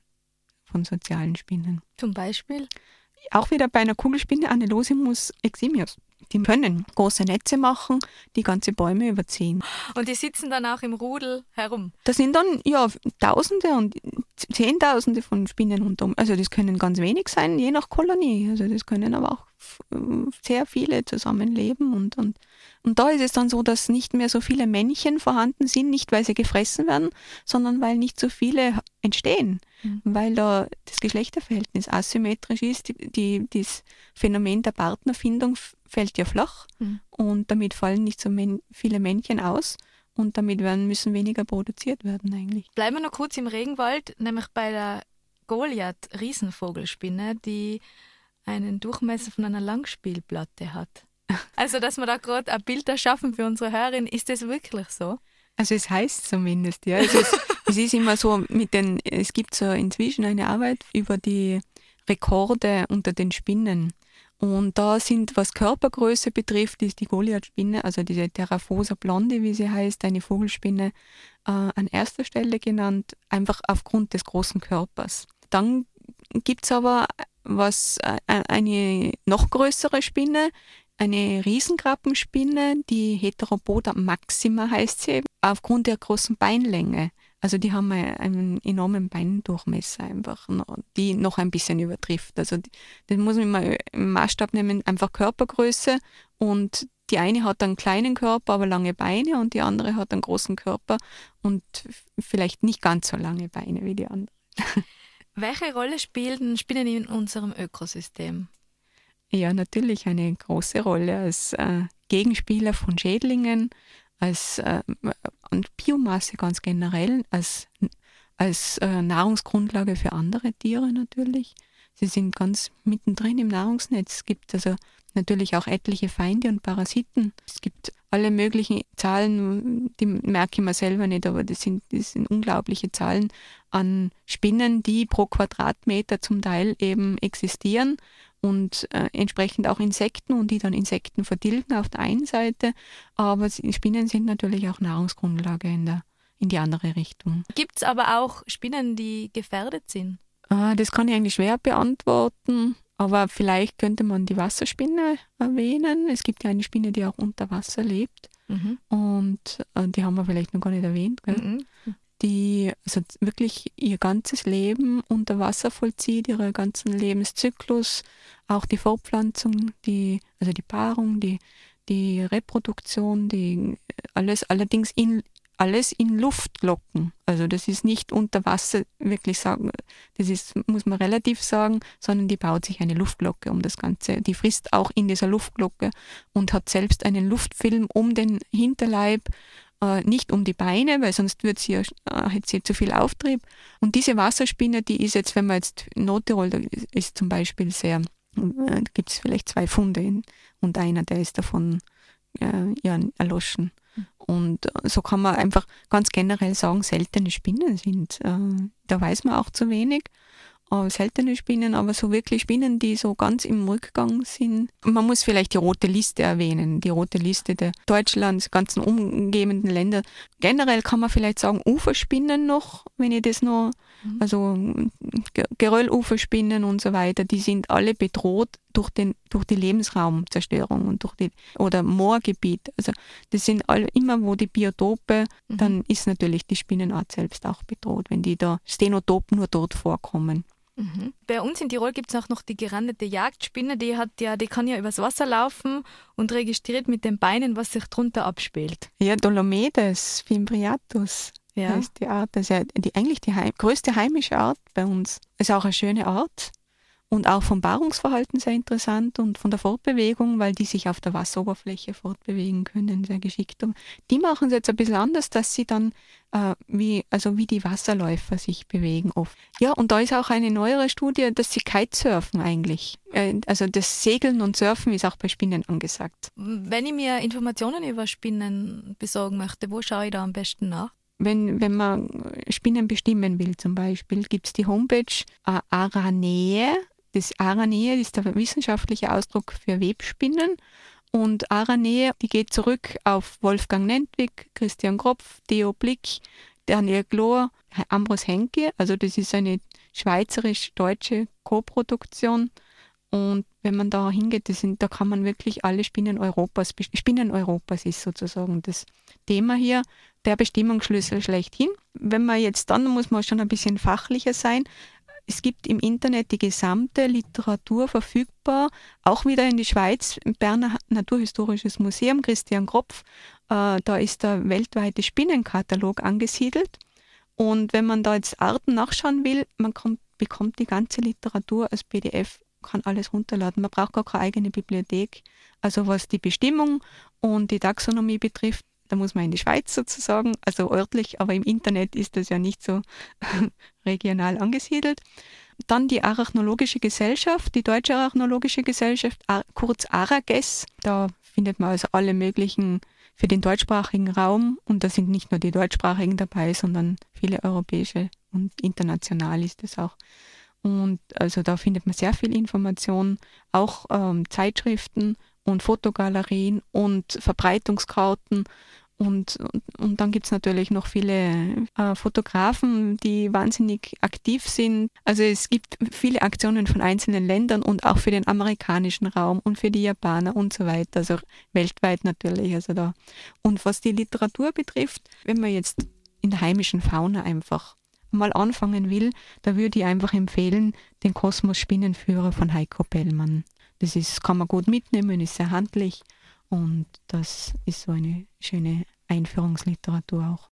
von sozialen Spinnen. Zum Beispiel? Auch wieder bei einer Kugelspinne Anelosimus eximius. Die können große Netze machen, die ganze Bäume überziehen. Und die sitzen dann auch im Rudel herum? Da sind dann ja Tausende und Zehntausende von Spinnen rundum. Also das können ganz wenig sein, je nach Kolonie. Also das können aber auch sehr viele zusammenleben und, und, und da ist es dann so, dass nicht mehr so viele Männchen vorhanden sind, nicht weil sie gefressen werden, sondern weil nicht so viele entstehen, mhm. weil da das Geschlechterverhältnis asymmetrisch ist. Die, die, das Phänomen der Partnerfindung fällt ja flach mhm. und damit fallen nicht so viele Männchen aus und damit werden, müssen weniger produziert werden eigentlich. Bleiben wir noch kurz im Regenwald, nämlich bei der Goliath-Riesenvogelspinne, die einen Durchmesser von einer Langspielplatte hat. Also, dass wir da gerade ein Bild erschaffen für unsere Hörerin, ist das wirklich so? Also es heißt zumindest, ja. Es ist, es ist immer so mit den, es gibt so inzwischen eine Arbeit über die Rekorde unter den Spinnen. Und da sind, was Körpergröße betrifft, ist die Goliath-Spinne, also diese Terraphosa blonde, wie sie heißt, eine Vogelspinne, äh, an erster Stelle genannt, einfach aufgrund des großen Körpers. Dann gibt es aber was äh, eine noch größere Spinne, eine Riesenkrabbenspinne, die Heteropoda maxima heißt sie, aufgrund der großen Beinlänge. Also die haben einen enormen Beindurchmesser einfach, die noch ein bisschen übertrifft. Also das muss man mal im Maßstab nehmen, einfach Körpergröße und die eine hat einen kleinen Körper, aber lange Beine und die andere hat einen großen Körper und vielleicht nicht ganz so lange Beine wie die andere. Welche Rolle spielen Spinnen in unserem Ökosystem? Ja, natürlich eine große Rolle als äh, Gegenspieler von Schädlingen, als äh, und Biomasse ganz generell, als, als äh, Nahrungsgrundlage für andere Tiere natürlich. Sie sind ganz mittendrin im Nahrungsnetz. Es gibt also natürlich auch etliche Feinde und Parasiten. Es gibt alle möglichen Zahlen, die merke ich mir selber nicht, aber das sind, das sind unglaubliche Zahlen an Spinnen, die pro Quadratmeter zum Teil eben existieren und äh, entsprechend auch Insekten und die dann Insekten vertilgen auf der einen Seite, aber Spinnen sind natürlich auch Nahrungsgrundlage in, der, in die andere Richtung. Gibt es aber auch Spinnen, die gefährdet sind? Ah, das kann ich eigentlich schwer beantworten, aber vielleicht könnte man die Wasserspinne erwähnen. Es gibt ja eine Spinne, die auch unter Wasser lebt mhm. und äh, die haben wir vielleicht noch gar nicht erwähnt. Mhm die also wirklich ihr ganzes Leben unter Wasser vollzieht, ihren ganzen Lebenszyklus, auch die Fortpflanzung, die, also die Paarung, die, die Reproduktion, die alles allerdings in alles in Luftglocken. Also das ist nicht unter Wasser wirklich sagen, das ist, muss man relativ sagen, sondern die baut sich eine Luftglocke um das Ganze. Die frisst auch in dieser Luftglocke und hat selbst einen Luftfilm um den Hinterleib äh, nicht um die Beine, weil sonst wird sie, äh, hätte sie zu viel Auftrieb. Und diese Wasserspinne, die ist jetzt, wenn man jetzt Nordtirol, da ist zum Beispiel sehr, äh, gibt es vielleicht zwei Funde in, und einer, der ist davon äh, ja, erloschen. Und äh, so kann man einfach ganz generell sagen, seltene Spinnen sind. Äh, da weiß man auch zu wenig äh, seltene Spinnen, aber so wirklich Spinnen, die so ganz im Rückgang sind. Man muss vielleicht die rote Liste erwähnen, die rote Liste der Deutschlands, ganzen umgebenden Länder. Generell kann man vielleicht sagen, Uferspinnen noch, wenn ich das noch, mhm. also Gerölluferspinnen und so weiter, die sind alle bedroht durch, den, durch die Lebensraumzerstörung und durch die, oder Moorgebiet. Also das sind alle, immer wo die Biotope, mhm. dann ist natürlich die Spinnenart selbst auch bedroht, wenn die da Stenotop nur dort vorkommen. Mhm. Bei uns in Tirol gibt es auch noch die gerandete Jagdspinne, die hat ja, die kann ja übers Wasser laufen und registriert mit den Beinen, was sich drunter abspielt. Ja, Dolomedes fimbriatus ja. heißt die Art. Das ist ja die, eigentlich die heim, größte heimische Art bei uns. Ist auch eine schöne Art und auch vom Paarungsverhalten sehr interessant und von der Fortbewegung, weil die sich auf der Wasseroberfläche fortbewegen können, sehr geschickt. Und die machen es jetzt ein bisschen anders, dass sie dann äh, wie, also wie die Wasserläufer sich bewegen oft. Ja, und da ist auch eine neuere Studie, dass sie Kitesurfen eigentlich. Äh, also das Segeln und Surfen ist auch bei Spinnen angesagt. Wenn ich mir Informationen über Spinnen besorgen möchte, wo schaue ich da am besten nach? wenn, wenn man Spinnen bestimmen will zum Beispiel, gibt es die Homepage äh, Aranee, das Aranee ist der wissenschaftliche Ausdruck für Webspinnen. Und Aranee, die geht zurück auf Wolfgang Nentwig, Christian Kropf, Theo Blick, Daniel Glor, Ambros Henke. Also das ist eine schweizerisch-deutsche Co-Produktion. Und wenn man da hingeht, sind, da kann man wirklich alle Spinnen Europas, Spinnen Europas ist sozusagen das Thema hier, der Bestimmungsschlüssel schlechthin. Wenn man jetzt dann, muss man schon ein bisschen fachlicher sein, es gibt im Internet die gesamte Literatur verfügbar, auch wieder in die Schweiz, im Berner Naturhistorisches Museum, Christian Kropf. Äh, da ist der weltweite Spinnenkatalog angesiedelt. Und wenn man da jetzt Arten nachschauen will, man kommt, bekommt die ganze Literatur als PDF, kann alles runterladen. Man braucht gar keine eigene Bibliothek. Also was die Bestimmung und die Taxonomie betrifft, da muss man in die Schweiz sozusagen, also örtlich, aber im Internet ist das ja nicht so regional angesiedelt. Dann die Arachnologische Gesellschaft, die Deutsche Arachnologische Gesellschaft, kurz ARAGES. Da findet man also alle möglichen für den deutschsprachigen Raum und da sind nicht nur die deutschsprachigen dabei, sondern viele europäische und international ist es auch. Und also da findet man sehr viel Information, auch ähm, Zeitschriften und Fotogalerien und Verbreitungskarten und, und, und dann gibt's natürlich noch viele äh, Fotografen, die wahnsinnig aktiv sind. Also es gibt viele Aktionen von einzelnen Ländern und auch für den amerikanischen Raum und für die Japaner und so weiter. Also weltweit natürlich. Also da. Und was die Literatur betrifft, wenn man jetzt in der heimischen Fauna einfach mal anfangen will, da würde ich einfach empfehlen, den Kosmos Spinnenführer von Heiko Bellmann. Das ist, kann man gut mitnehmen, ist sehr handlich und das ist so eine schöne Einführungsliteratur auch.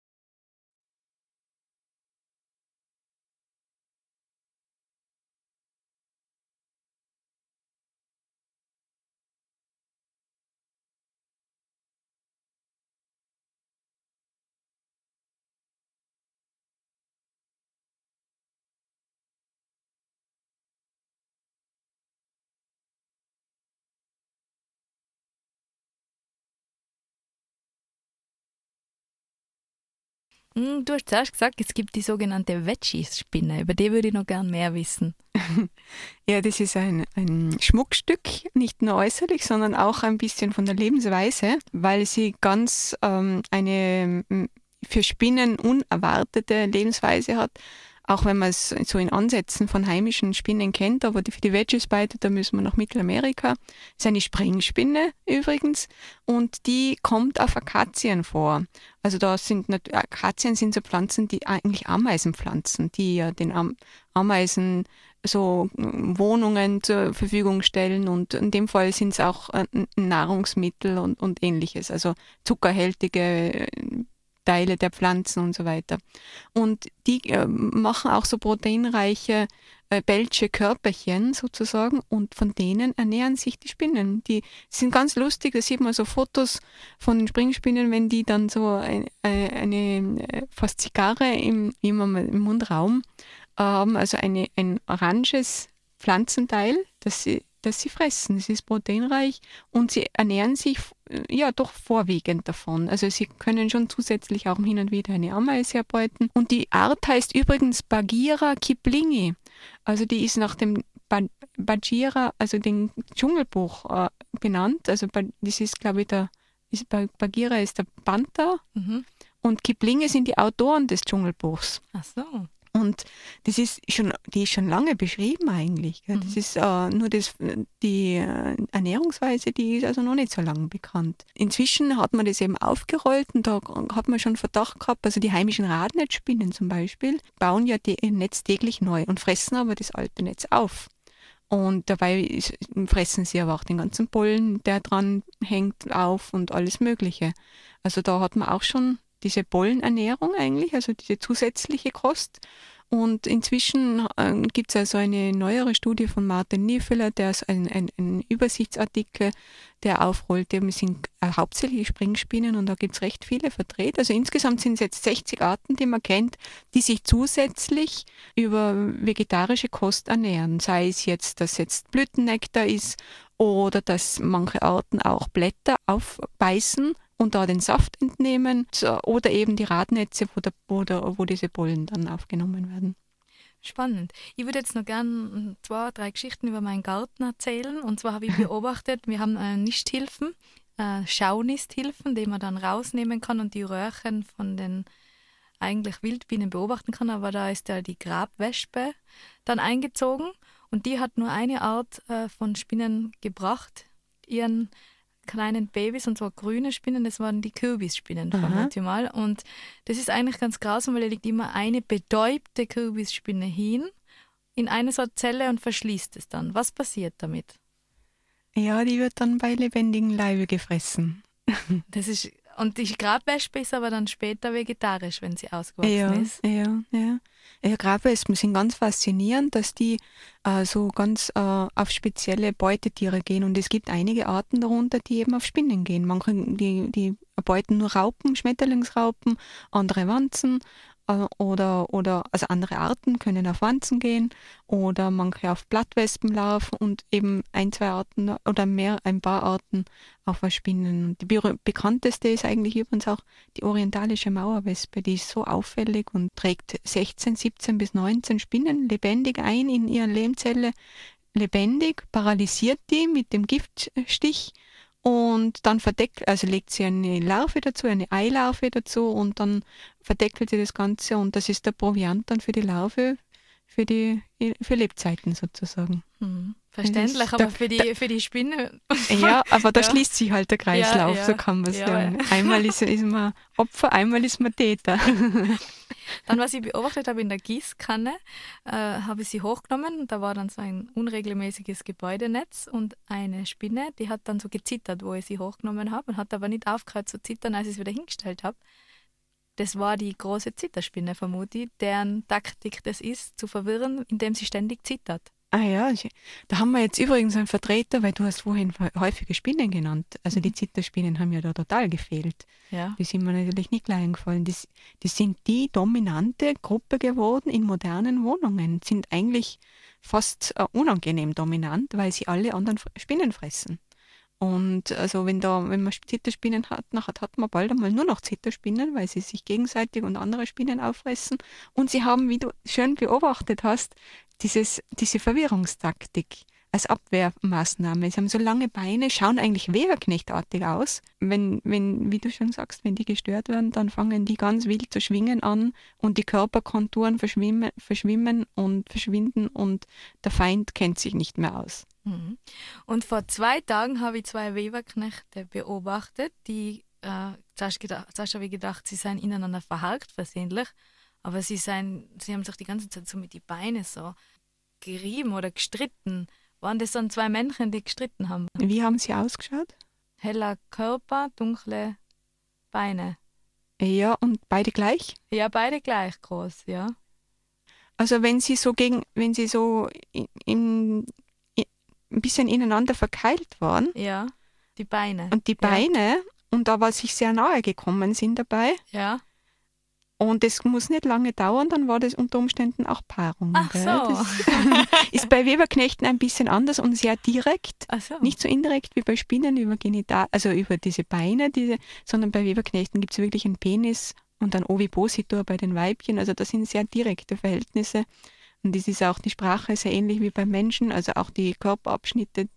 Du hast zuerst gesagt, es gibt die sogenannte Veggie-Spinne. Über die würde ich noch gern mehr wissen. ja, das ist ein, ein Schmuckstück, nicht nur äußerlich, sondern auch ein bisschen von der Lebensweise, weil sie ganz ähm, eine für Spinnen unerwartete Lebensweise hat auch wenn man es so in Ansätzen von heimischen Spinnen kennt, aber für die Veggie-Spider, da müssen wir nach Mittelamerika. Das ist eine Springspinne übrigens und die kommt auf Akazien vor. Also da sind Akazien sind so Pflanzen, die eigentlich Ameisenpflanzen, die ja den Ameisen so äh, Wohnungen zur Verfügung stellen und in dem Fall sind es auch äh, Nahrungsmittel und, und ähnliches, also zuckerhältige äh, Teile der Pflanzen und so weiter. Und die äh, machen auch so proteinreiche äh, Bälsche Körperchen sozusagen und von denen ernähren sich die Spinnen. Die sind ganz lustig, da sieht man so Fotos von den Springspinnen, wenn die dann so eine, eine äh, fast Zigarre im, im Mundraum haben, also eine, ein oranges Pflanzenteil, das sie das sie fressen. Es ist proteinreich und sie ernähren sich äh, ja doch vorwiegend davon. Also sie können schon zusätzlich auch hin und wieder eine Ameise erbeuten. Und die Art heißt übrigens Bagheera kiplingi. Also die ist nach dem Bagheera, also dem Dschungelbuch äh, benannt. Also das ist, glaube ich, der ist, Bagheera ist der Panther mhm. und Kiplinge sind die Autoren des Dschungelbuchs. Ach so. Und das ist schon, die ist schon lange beschrieben eigentlich. Mhm. Das ist äh, nur das, die äh, Ernährungsweise, die ist also noch nicht so lange bekannt. Inzwischen hat man das eben aufgerollt und da hat man schon Verdacht gehabt, also die heimischen Radnetzspinnen zum Beispiel bauen ja ihr Netz täglich neu und fressen aber das alte Netz auf. Und dabei fressen sie aber auch den ganzen Pollen, der dran hängt, auf und alles Mögliche. Also da hat man auch schon diese Pollenernährung eigentlich, also diese zusätzliche Kost. Und inzwischen äh, gibt es also eine neuere Studie von Martin Niefeler, der ist ein, ein, ein Übersichtsartikel, der aufrollt, eben sind hauptsächlich Springspinnen und da gibt es recht viele vertreten. Also insgesamt sind es jetzt 60 Arten, die man kennt, die sich zusätzlich über vegetarische Kost ernähren. Sei es jetzt, dass jetzt Blütennektar ist oder dass manche Arten auch Blätter aufbeißen und da den Saft entnehmen oder eben die Radnetze, wo, der, wo, der, wo diese Pollen dann aufgenommen werden. Spannend. Ich würde jetzt noch gerne zwei, drei Geschichten über meinen Garten erzählen. Und zwar habe ich beobachtet, wir haben äh, Nisthilfen, äh, Schaunisthilfen, die man dann rausnehmen kann und die Röhrchen von den eigentlich Wildbienen beobachten kann. Aber da ist ja die Grabwespe dann eingezogen und die hat nur eine Art äh, von Spinnen gebracht, ihren kleinen Babys und zwar grüne Spinnen, das waren die Kürbisspinnen, vermute ich mal. Und das ist eigentlich ganz grausam, weil da liegt immer eine betäubte Kürbisspinne hin in eine so Zelle und verschließt es dann. Was passiert damit? Ja, die wird dann bei lebendigen Leibe gefressen. Das ist und die Grabwespe ist aber dann später vegetarisch, wenn sie ausgewachsen ja, ist. Ja, ja. Ja, Grabwespen sind ganz faszinierend, dass die äh, so ganz äh, auf spezielle Beutetiere gehen. Und es gibt einige Arten darunter, die eben auf Spinnen gehen. Manche, die, die beuten nur Raupen, Schmetterlingsraupen, andere Wanzen oder, oder also andere Arten können auf Wanzen gehen oder manche auf Blattwespen laufen und eben ein, zwei Arten oder mehr, ein paar Arten auf Spinnen. Die bekannteste ist eigentlich übrigens auch die orientalische Mauerwespe, die ist so auffällig und trägt 16, 17 bis 19 Spinnen lebendig ein in ihre Lehmzelle, lebendig, paralysiert die mit dem Giftstich und dann verdeckelt, also legt sie eine Larve dazu, eine Eilarve dazu und dann verdeckelt sie das Ganze und das ist der Proviant dann für die Larve für die für Lebzeiten sozusagen. Mhm. Verständlich, aber für die, für die Spinne. Ja, aber da ja. schließt sich halt der Kreislauf, ja, so kann man sagen. Einmal ist, ist man Opfer, einmal ist man Täter. Dann, was ich beobachtet habe in der Gießkanne, äh, habe ich sie hochgenommen. Da war dann so ein unregelmäßiges Gebäudenetz und eine Spinne, die hat dann so gezittert, wo ich sie hochgenommen habe und hat aber nicht aufgehört zu zittern, als ich es wieder hingestellt habe. Das war die große Zitterspinne, vermute ich, deren Taktik das ist, zu verwirren, indem sie ständig zittert. Ah ja, da haben wir jetzt übrigens einen Vertreter, weil du hast vorhin häufige Spinnen genannt. Also die mhm. Zitterspinnen haben ja da total gefehlt. Ja. Die sind mir natürlich nicht gleich eingefallen. Das, das sind die dominante Gruppe geworden in modernen Wohnungen, sind eigentlich fast uh, unangenehm dominant, weil sie alle anderen Spinnen fressen. Und also wenn da, wenn man Zitterspinnen hat, nachher hat man bald einmal nur noch Zitterspinnen, weil sie sich gegenseitig und andere Spinnen auffressen. Und sie haben, wie du schön beobachtet hast, dieses, diese Verwirrungstaktik als Abwehrmaßnahme. Sie haben so lange Beine, schauen eigentlich Weberknechtartig aus. Wenn, wenn, wie du schon sagst, wenn die gestört werden, dann fangen die ganz wild zu schwingen an und die Körperkonturen verschwimmen, verschwimmen und verschwinden und der Feind kennt sich nicht mehr aus. Mhm. Und vor zwei Tagen habe ich zwei Weberknechte beobachtet, die äh, zuerst, gedacht, zuerst habe ich gedacht, sie seien ineinander verhakt versehentlich, aber sie, seien, sie haben sich die ganze Zeit so mit den Beinen so gerieben oder gestritten. Waren das dann zwei Männchen, die gestritten haben? Wie haben sie ausgeschaut? Heller Körper, dunkle Beine. Ja, und beide gleich? Ja, beide gleich groß, ja. Also wenn sie so gegen, wenn sie so in, in, ein bisschen ineinander verkeilt waren. Ja, die Beine. Und die Beine, ja. und aber sich sehr nahe gekommen sind dabei. Ja. Und es muss nicht lange dauern, dann war das unter Umständen auch Paarung. Ach so. Das ist bei Weberknechten ein bisschen anders und sehr direkt. Ach so. Nicht so indirekt wie bei Spinnen über Genital, also über diese Beine, diese, sondern bei Weberknechten gibt es wirklich einen Penis und einen Ovipositor bei den Weibchen. Also das sind sehr direkte Verhältnisse. Und das ist auch die Sprache sehr ähnlich wie beim Menschen, also auch die Körperabschnitte,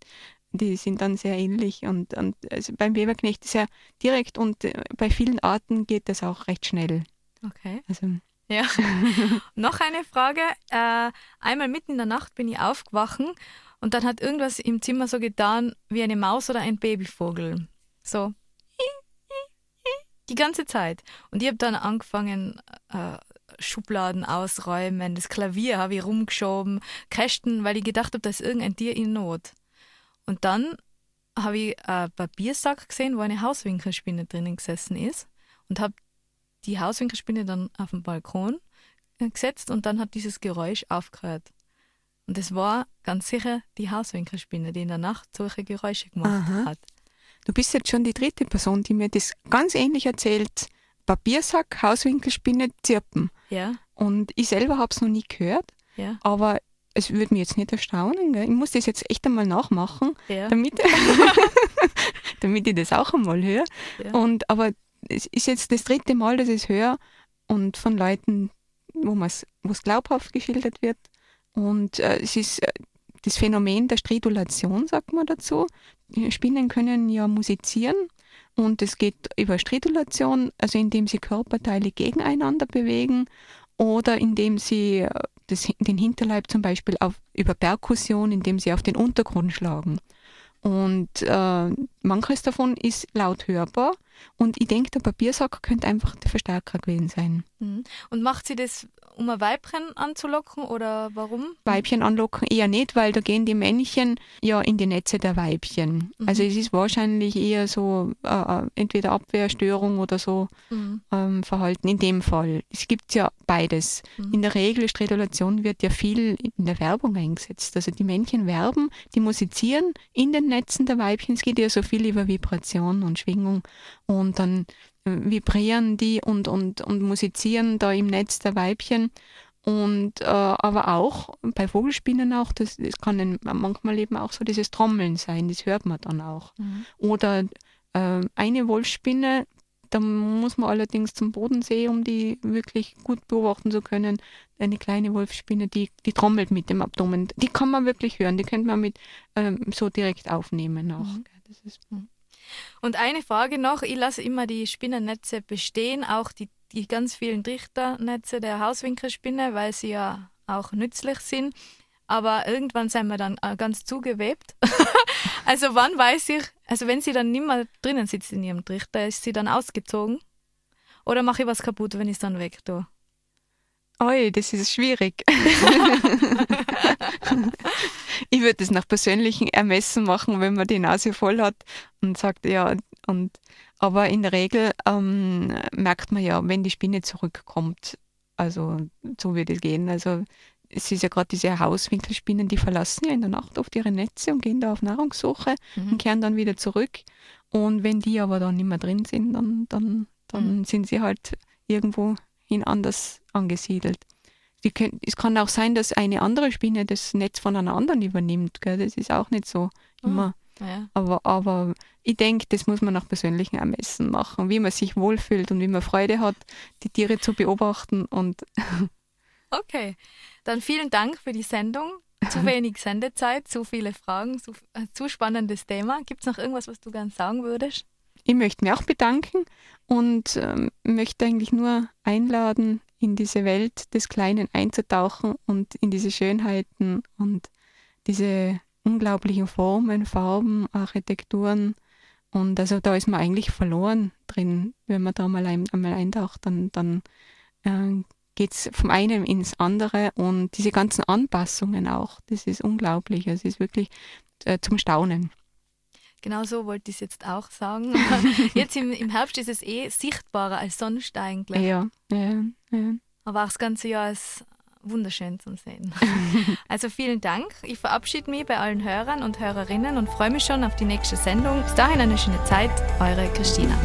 die sind dann sehr ähnlich. Und, und also beim Weberknecht ist ja direkt und äh, bei vielen Arten geht das auch recht schnell. Okay. Also, ja. Noch eine Frage. Äh, einmal mitten in der Nacht bin ich aufgewacht und dann hat irgendwas im Zimmer so getan wie eine Maus oder ein Babyvogel. So. Die ganze Zeit. Und ich habe dann angefangen, äh, Schubladen ausräumen, das Klavier habe ich rumgeschoben, Kästen, weil ich gedacht habe, da ist irgendein Tier in Not. Und dann habe ich einen Papiersack gesehen, wo eine Hauswinkelspinne drinnen gesessen ist und habe die Hauswinkelspinne dann auf den Balkon äh, gesetzt und dann hat dieses Geräusch aufgehört. Und es war ganz sicher die Hauswinkelspinne, die in der Nacht solche Geräusche gemacht Aha. hat. Du bist jetzt schon die dritte Person, die mir das ganz ähnlich erzählt. Papiersack, Hauswinkelspinne, Zirpen. Ja. Und ich selber habe es noch nie gehört, ja. aber es würde mich jetzt nicht erstaunen. Gell? Ich muss das jetzt echt einmal nachmachen, ja. damit, damit ich das auch einmal höre. Ja. Und, aber es ist jetzt das dritte Mal, dass ich es höre und von Leuten, wo es glaubhaft geschildert wird. Und äh, es ist äh, das Phänomen der Stridulation, sagt man dazu. Spinnen können ja musizieren und es geht über Stridulation, also indem sie Körperteile gegeneinander bewegen oder indem sie äh, das, den Hinterleib zum Beispiel auf, über Perkussion, indem sie auf den Untergrund schlagen. Und äh, manches davon ist laut hörbar. Und ich denke, der Papiersack könnte einfach der Verstärker gewesen sein. Mhm. Und macht sie das um ein Weibchen anzulocken oder warum? Weibchen anlocken eher nicht, weil da gehen die Männchen ja in die Netze der Weibchen. Mhm. Also es ist wahrscheinlich eher so äh, äh, entweder Abwehrstörung oder so mhm. ähm, Verhalten in dem Fall. Es gibt ja beides. Mhm. In der Regel, Stridulation wird ja viel in der Werbung eingesetzt. Also die Männchen werben, die musizieren in den Netzen der Weibchen. Es geht ja so viel über Vibration und Schwingung und dann vibrieren die und, und, und musizieren da im Netz der Weibchen. Und äh, aber auch bei Vogelspinnen auch, das, das kann manchmal eben auch so dieses Trommeln sein, das hört man dann auch. Mhm. Oder äh, eine Wolfsspinne, da muss man allerdings zum Bodensee, um die wirklich gut beobachten zu können. Eine kleine Wolfsspinne, die, die trommelt mit dem Abdomen. Die kann man wirklich hören, die könnte man mit ähm, so direkt aufnehmen auch. Mhm. Das ist, mhm. Und eine Frage noch, ich lasse immer die Spinnennetze bestehen, auch die, die ganz vielen Trichternetze der Hauswinkelspinne, weil sie ja auch nützlich sind. Aber irgendwann sind wir dann äh, ganz zugewebt. also wann weiß ich, also wenn sie dann nicht mehr drinnen sitzt in ihrem Trichter, ist sie dann ausgezogen? Oder mache ich was kaputt, wenn ich es dann weg tue? Oi, das ist schwierig. ich würde das nach persönlichen Ermessen machen, wenn man die Nase voll hat und sagt, ja, und aber in der Regel ähm, merkt man ja, wenn die Spinne zurückkommt, also so wird es gehen. Also es ist ja gerade diese Hauswinkelspinnen, die verlassen ja in der Nacht oft ihre Netze und gehen da auf Nahrungssuche mhm. und kehren dann wieder zurück. Und wenn die aber dann nicht mehr drin sind, dann, dann, dann mhm. sind sie halt irgendwo hin anders angesiedelt. Können, es kann auch sein, dass eine andere Spinne das Netz von einer anderen übernimmt. Gell? Das ist auch nicht so immer. Ja. Aber, aber ich denke, das muss man nach persönlichen Ermessen machen, wie man sich wohlfühlt und wie man Freude hat, die Tiere zu beobachten. Und okay, dann vielen Dank für die Sendung. Zu wenig Sendezeit, zu viele Fragen, zu, äh, zu spannendes Thema. Gibt es noch irgendwas, was du gerne sagen würdest? Ich möchte mich auch bedanken und ähm, möchte eigentlich nur einladen, in diese Welt des Kleinen einzutauchen und in diese Schönheiten und diese unglaublichen Formen, Farben, Architekturen. Und also da ist man eigentlich verloren drin. Wenn man da mal ein, einmal eintaucht, dann, dann äh, geht es vom einen ins andere und diese ganzen Anpassungen auch, das ist unglaublich. Es ist wirklich äh, zum Staunen. Genau so wollte ich es jetzt auch sagen. jetzt im, im Herbst ist es eh sichtbarer als sonst eigentlich. Ja, ja, ja. Aber auch das ganze Jahr ist wunderschön zum Sehen. also vielen Dank. Ich verabschiede mich bei allen Hörern und Hörerinnen und freue mich schon auf die nächste Sendung. Bis dahin eine schöne Zeit. Eure Christina.